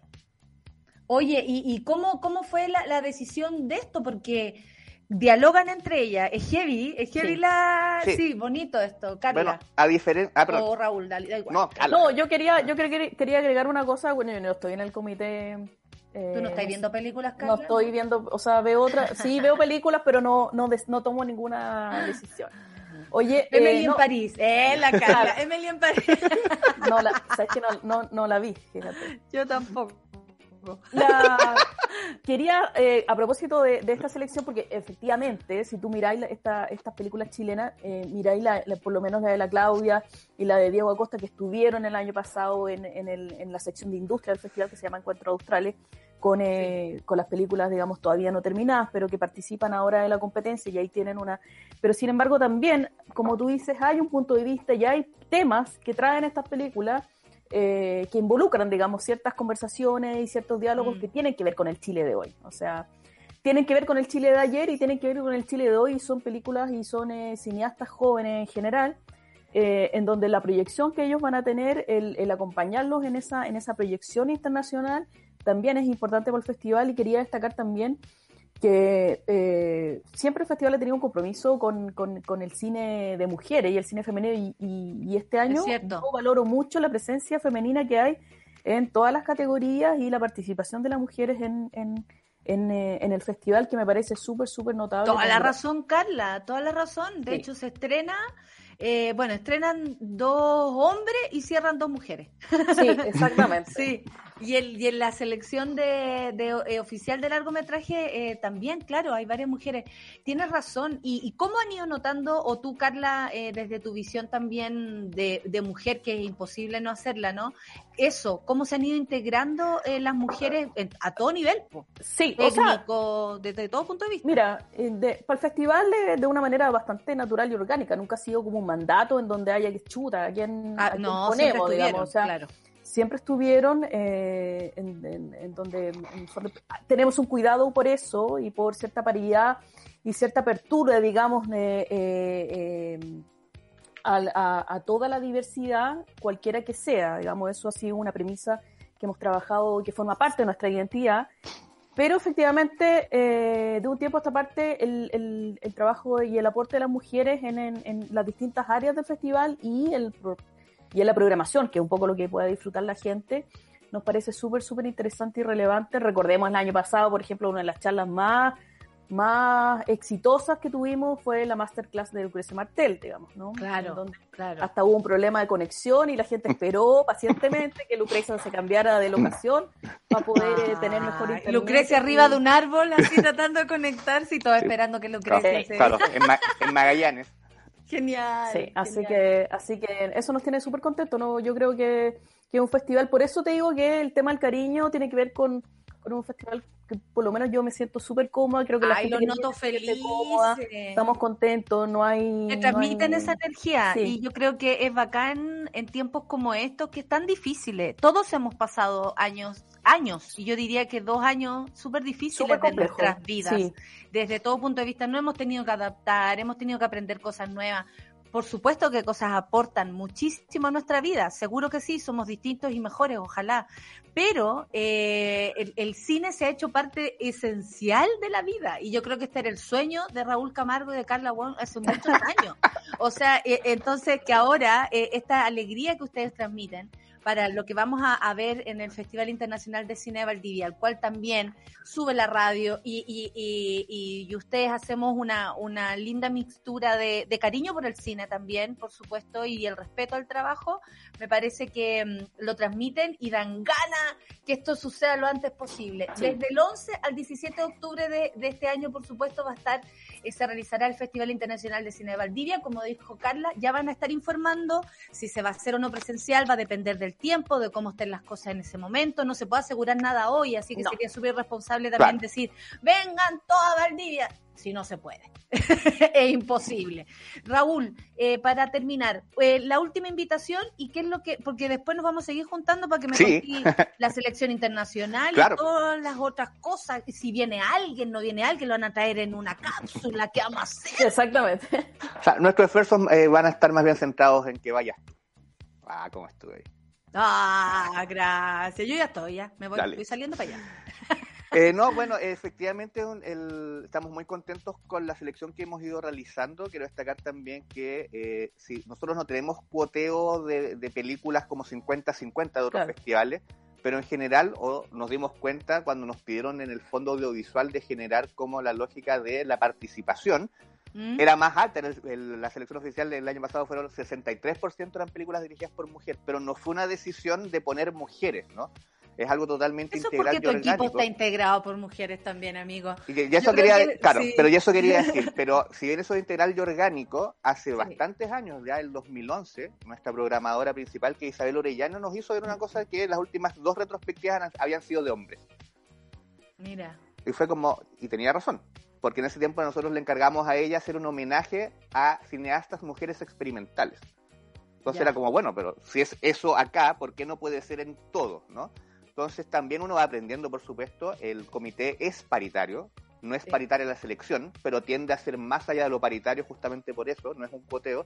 Oye, ¿y, cómo, cómo fue la, decisión de esto? Porque dialogan entre ellas. Es heavy, es heavy la... Sí. bonito esto, Carla. Bueno, a diferencia... Ah, o Raúl, da igual. No, no, yo quería, yo quería, quería agregar una cosa, bueno, yo no estoy en el comité... ¿Tú no estás eh, viendo películas, Carla? No estoy viendo, o sea, veo otras, sí veo películas, pero no, no, no tomo ninguna decisión. Oye, Emily eh, en París, eh, la Carla, Emily en París. No, la, sabes que no, no, no la vi, fíjate. Yo tampoco. La, quería, eh, a propósito de, esta selección, porque efectivamente, si tú miráis esta, estas películas chilenas, eh, miráis la, por lo menos la de la Claudia y la de Diego Acosta, que estuvieron el año pasado en, en, el, en la sección de industria del festival que se llama Encuentros Australes, con, eh, con las películas, digamos, todavía no terminadas, pero que participan ahora de la competencia y ahí tienen una... Pero sin embargo también, como tú dices, hay un punto de vista y hay temas que traen estas películas eh, que involucran, digamos, ciertas conversaciones y ciertos diálogos mm. que tienen que ver con el Chile de hoy. O sea, tienen que ver con el Chile de ayer y tienen que ver con el Chile de hoy y son películas y son eh, cineastas jóvenes en general. Eh, en donde la proyección que ellos van a tener, el, el, acompañarlos en esa, en esa proyección internacional, también es importante para el festival y quería destacar también que eh, siempre el festival ha tenido un compromiso con, con, el cine de mujeres y el cine femenino y, este año yo valoro mucho la presencia femenina que hay en todas las categorías y la participación de las mujeres en, en, en, eh, el festival que me parece súper, súper notable. Toda la razón, Carla, toda la razón. De hecho, se estrena eh, bueno, estrenan dos hombres y cierran dos mujeres. Sí, exactamente. sí. Y, el, y en la selección de, eh, oficial de largometraje eh, también, claro, hay varias mujeres. Tienes razón. ¿Y, cómo han ido notando, o tú, Carla, desde tu visión también de, mujer, que es imposible no hacerla, ¿no? Eso, ¿cómo se han ido integrando las mujeres a todo nivel? Sí, técnico, desde todo punto de vista. Mira, para el festival de una manera bastante natural y orgánica, nunca ha sido como un mandato en donde haya que chuta, a quién, ah, ponemos, digamos. Siempre estuvieron eh, en, donde tenemos un cuidado por eso y por cierta paridad y cierta apertura, digamos, eh, eh, a, toda la diversidad, cualquiera que sea. Digamos, eso ha sido una premisa que hemos trabajado, que forma parte de nuestra identidad pero efectivamente, eh, de un tiempo a esta parte, el, el, trabajo y el aporte de las mujeres en, en, las distintas áreas del festival y, el, y en la programación, que es un poco lo que puede disfrutar la gente, nos parece súper, súper interesante y relevante. Recordemos el año pasado, por ejemplo, una de las charlas más más exitosas que tuvimos fue la masterclass de Lucrecia Martel, digamos, ¿no? Claro, claro. Hasta hubo un problema de conexión y la gente esperó pacientemente que Lucrecia se cambiara de locación para poder eh, tener mejor internet. Lucrecia arriba de un árbol, así tratando de conectarse y todo esperando que Lucrecia se... Claro, en, Magallanes. Genial. Sí, así que, así que eso nos tiene súper contentos, ¿no? Yo creo que, que es un festival, por eso te digo que el tema del cariño tiene que ver con un festival que por lo menos yo me siento súper cómoda, creo que la Ay, gente los noto felices. estamos contentos, no hay... Me transmiten esa energía y yo creo que es bacán en tiempos como estos que están difíciles. Todos hemos pasado años, años, y yo diría que dos años súper difíciles de nuestras vidas. Desde todo punto de vista no hemos tenido que adaptar, hemos tenido que aprender cosas nuevas, por supuesto que cosas aportan muchísimo a nuestra vida, seguro que sí, somos distintos y mejores, ojalá, pero eh, el, cine se ha hecho parte esencial de la vida y yo creo que este era el sueño de Raúl Camargo y de Carla Wong hace muchos años. O sea, eh, entonces que ahora eh, esta alegría que ustedes transmiten, para lo que vamos a, ver en el Festival Internacional de Cine de Valdivia, al cual también sube la radio y, y, y, ustedes hacemos una, una linda mixtura de, de, cariño por el cine también, por supuesto, y el respeto al trabajo. Me parece que mm, lo transmiten y dan gana que esto suceda lo antes posible. Desde el 11 al 17 de octubre de, de este año, por supuesto, va a estar eh, se realizará el Festival Internacional de Cine de Valdivia. Como dijo Carla, ya van a estar informando si se va a hacer o no presencial, va a depender del tiempo, de cómo estén las cosas en ese momento. No se puede asegurar nada hoy, así que sería súper irresponsable también decir, vengan toda Valdivia si no se puede. es imposible. Raúl, eh, para terminar, eh, la última invitación y qué es lo que, porque después nos vamos a seguir juntando para que me sí. la selección internacional y todas las otras cosas. Si viene alguien, no viene alguien, lo van a traer en una cápsula, ¿qué vamos a hacer? Exactamente. O sea, nuestros esfuerzos eh, van a estar más bien centrados en que vayas. Ah, cómo estuve ahí. Ah, gracias. Yo ya estoy, ya. Me voy, saliendo para allá. Eh, no, bueno, efectivamente estamos muy contentos con la selección que hemos ido realizando. Quiero destacar también que eh, si nosotros no tenemos cuoteo de, películas como 50-50 de otros festivales, pero en general o nos dimos cuenta cuando nos pidieron en el fondo audiovisual de generar como la lógica de la participación, ¿Mm? Era más alta, la selección oficial del año pasado fueron 63% eran películas dirigidas por mujeres, pero no fue una decisión de poner mujeres, ¿no? Es algo totalmente eso integral porque tu equipo está integrado por mujeres también, amigo. Y, eso quería, claro, pero ya eso quería decir, pero si bien eso es integral y orgánico, hace bastantes años, ya el 2011, nuestra programadora principal, que Isabel Orellano, nos hizo ver una cosa que las últimas dos retrospectivas habían sido de hombres. Mira. Y fue como, y tenía razón, porque en ese tiempo nosotros le encargamos a ella hacer un homenaje a cineastas mujeres experimentales. Entonces era como, bueno, pero si es eso acá, ¿por qué no puede ser en todo, no? Entonces también uno va aprendiendo, por supuesto, el comité es paritario, no es paritaria la selección, pero tiende a ser más allá de lo paritario justamente por eso, no es un poteo,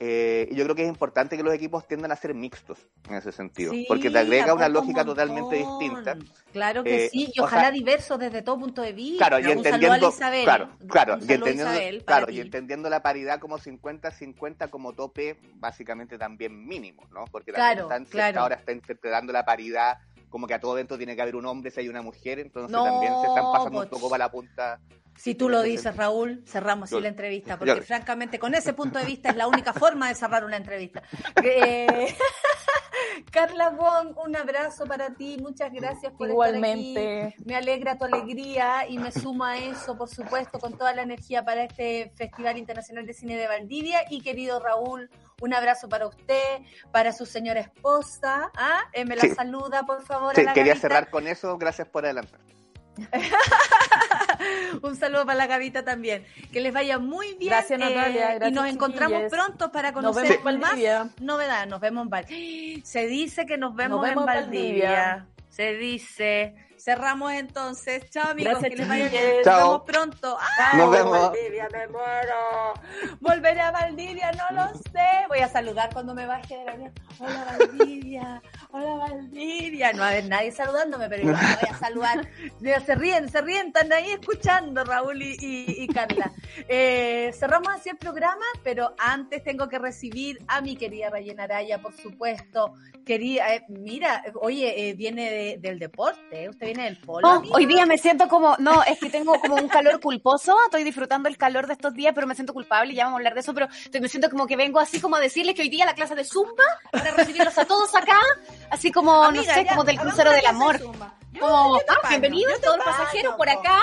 eh, y yo creo que es importante que los equipos tiendan a ser mixtos en ese sentido, porque te agrega una lógica totalmente distinta. Claro que eh, sí, y ojalá diversos desde todo punto de vista. Claro, y entendiendo, claro, claro, y entendiendo, claro, y entendiendo la paridad como 50-50 como tope, básicamente también mínimo, ¿no? Porque la claro, ahora está interpretando la paridad como que a todo dentro tiene que haber un hombre si hay una mujer, entonces también se están pasando un poco para la punta si tú lo dices, Raúl, cerramos así la entrevista, porque francamente con ese punto de vista es la única forma de cerrar una entrevista. Eh, Carla Wong, un abrazo para ti, muchas gracias por Igualmente. estar aquí. Me alegra tu alegría y me suma eso, por supuesto, con toda la energía para este Festival Internacional de Cine de Valdivia. Y querido Raúl, un abrazo para usted, para su señora esposa. ¿ah? Eh, me la saluda, por favor. Sí, quería cerrar con eso, gracias por adelantar. Un saludo para la Gavita también. Que les vaya muy bien. Gracias, Natalia. Eh, y nos encontramos pronto para conocer más novedades. Nos vemos en Valdivia. Se dice que nos vemos, en Valdivia. Se dice. Cerramos entonces. Chao, amigos. que les vaya bien. Nos vemos pronto. Nos vemos. Valdivia, me muero. Volveré a Valdivia, no lo sé. Voy a saludar cuando me baje de la. Hola, Valdivia. Hola, Valdivia. No va a haber nadie saludándome, pero yo voy a saludar. Se ríen, se ríen, están ahí escuchando Raúl y, Carla. Eh, cerramos así el programa, pero antes tengo que recibir a mi querida Rayena Araya, por supuesto. Quería, eh, mira, oye, eh, viene del deporte. Usted viene del polo. hoy día me siento como, no, es que tengo como un calor culposo. Estoy disfrutando el calor de estos días, pero me siento culpable y ya vamos a hablar de eso. Pero me siento como que vengo así como a decirles que hoy día la clase de Zumba para recibirlos a todos acá así como, no sé, como del crucero del amor. como, ah, bienvenido todos los pasajeros por acá.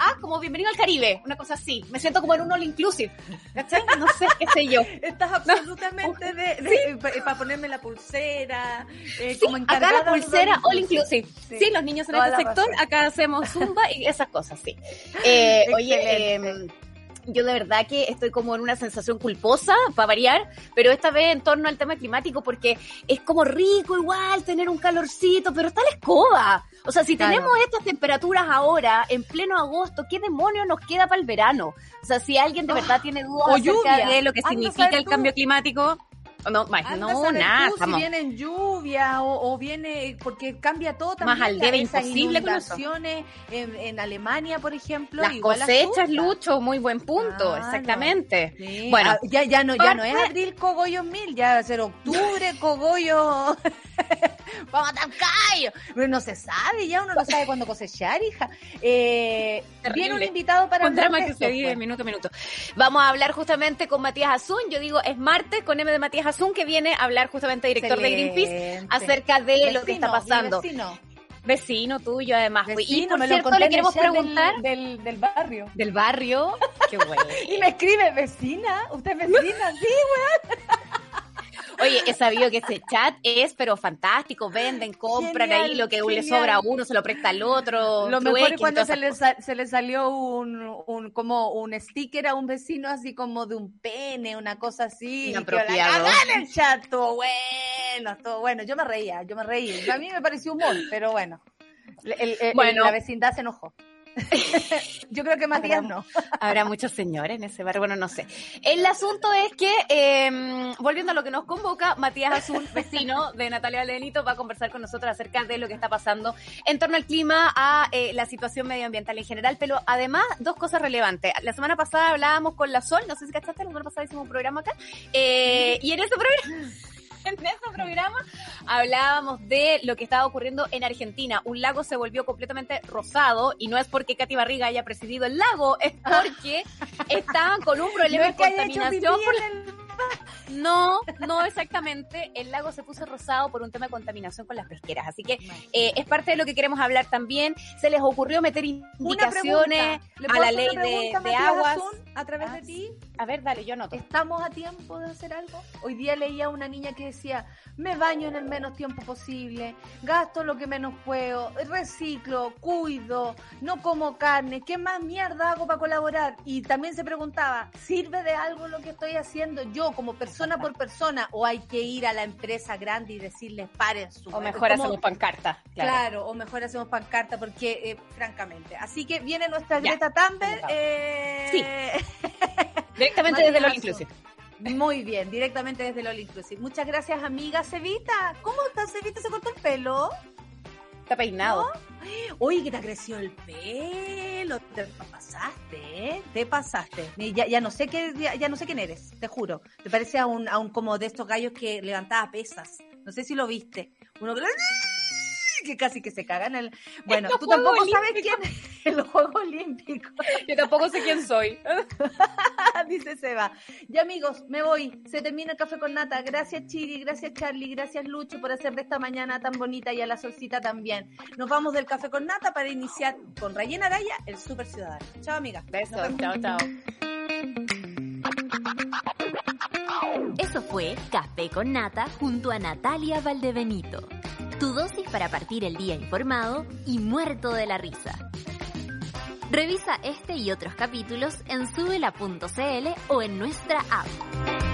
Ah, como bienvenido al Caribe, una cosa así. Me siento como en un all inclusive. ¿Cachai? No sé, qué sé yo. Estás absolutamente de, para ponerme la pulsera, eh, como Acá la pulsera all inclusive. Sí, los niños en este sector, acá hacemos zumba y esas cosas, sí. Eh, oye, eh, yo de verdad que estoy como en una sensación culposa, para variar, pero esta vez en torno al tema climático, porque es como rico igual tener un calorcito, pero está la escoba. O sea, si tenemos estas temperaturas ahora, en pleno agosto, ¿qué demonios nos queda para el verano? O sea, si alguien de verdad tiene dudas acerca de lo que significa el cambio climático, no, no, nada. si viene en lluvia o, viene porque cambia todo también. Más al debe imposible con en, en, Alemania, por ejemplo. Las cosechas, Lucho, muy buen punto, exactamente. Bueno, ah, ya, ya no, ya no es abril cogollo mil, ya va a ser octubre cogollo. Vamos a Tancayo. Pero no se sabe, ya uno no sabe cuándo cosechar, hija. Eh, viene un invitado para hablar de que se vive pues. minuto a minuto. Vamos a hablar justamente con Matías Azún. Yo digo, es martes con M de Matías Que viene a hablar justamente director de Greenpeace acerca de lo que está pasando. Vecino. Vecino tuyo, además. y por cierto, le queremos preguntar. Del, del, barrio. Del barrio. Qué bueno. y me escribe, vecina. ¿Usted es vecina? sí, weón. Oye, he sabido que ese chat es, pero fantástico. Venden, compran ahí lo que le sobra a uno, se lo presta al otro. Lo mejor es cuando se le, se le salió un, un, como un sticker a un vecino así como de un pene, una cosa así. Inapropiado. en el chat, todo bueno, todo bueno. Yo me reía, yo me reía. A mí me pareció humor, pero bueno. bueno. La vecindad se enojó. Yo creo que Matías no. Habrá muchos señores en ese bar, bueno, no sé. El asunto es que, eh, volviendo a lo que nos convoca, Matías Azul, vecino de Natalia Valdenito, va a conversar con nosotros acerca de lo que está pasando en torno al clima, a eh, la situación medioambiental en general, pero además dos cosas relevantes. La semana pasada hablábamos con la Sol, no sé si cachaste, la semana pasada hicimos un programa acá, eh, y en ese programa en ese programa hablábamos de lo que estaba ocurriendo en Argentina. Un lago se volvió completamente rosado y no es porque Katy Barriga haya presidido el lago, es porque estaban con un problema de contaminación. No, no exactamente. El lago se puso rosado por un tema de contaminación con las pesqueras. Así que eh, es parte de lo que queremos hablar también. Se les ocurrió meter indicaciones a la ley de, de aguas. a través de ah, ti. A ver, dale, yo anoto. ¿Estamos a tiempo de hacer algo? Hoy día leía a una niña que decía, me baño en el menos tiempo posible, gasto lo que menos puedo, reciclo, cuido, no como carne, ¿qué más mierda hago para colaborar? Y también se preguntaba, ¿sirve de algo lo que estoy haciendo yo como persona por persona o hay que ir a la empresa grande y decirles paren su... O mejor hacemos pancarta. Claro. o mejor hacemos pancarta porque, eh, francamente. Así que viene nuestra Greta Thunberg. Eh... Sí. Directamente desde All Inclusive. Muy bien, directamente desde LOL Inclusive. Muchas gracias, amiga Cevita. ¿Cómo estás, Cevita? ¿Se cortó el pelo? Está peinado. Oye, que te creció el pelo. Te pasaste, ¿eh? Te pasaste. Ya, ya no sé qué, ya, no sé quién eres, te juro. Te parece a un, a un como de estos gallos que levantaba pesas. No sé si lo viste. Uno que que casi que se cagan el. Bueno, tú tampoco sabes quién es el Juego Olímpico. Yo tampoco sé quién soy. Dice Seba. Ya amigos, me voy. Se termina el café con nata. Gracias Chiri, gracias Charlie, gracias Lucho por hacer de esta mañana tan bonita y a la solcita también. Nos vamos del café con nata para iniciar con Rayena Araya, el Super Ciudadano. Chao amiga. Besos, chao, chao. Eso fue Café con Nata junto a Natalia Valdebenito. Tu dosis para partir el día informado y muerto de la risa. Revisa este y otros capítulos en subela.cl o en nuestra app.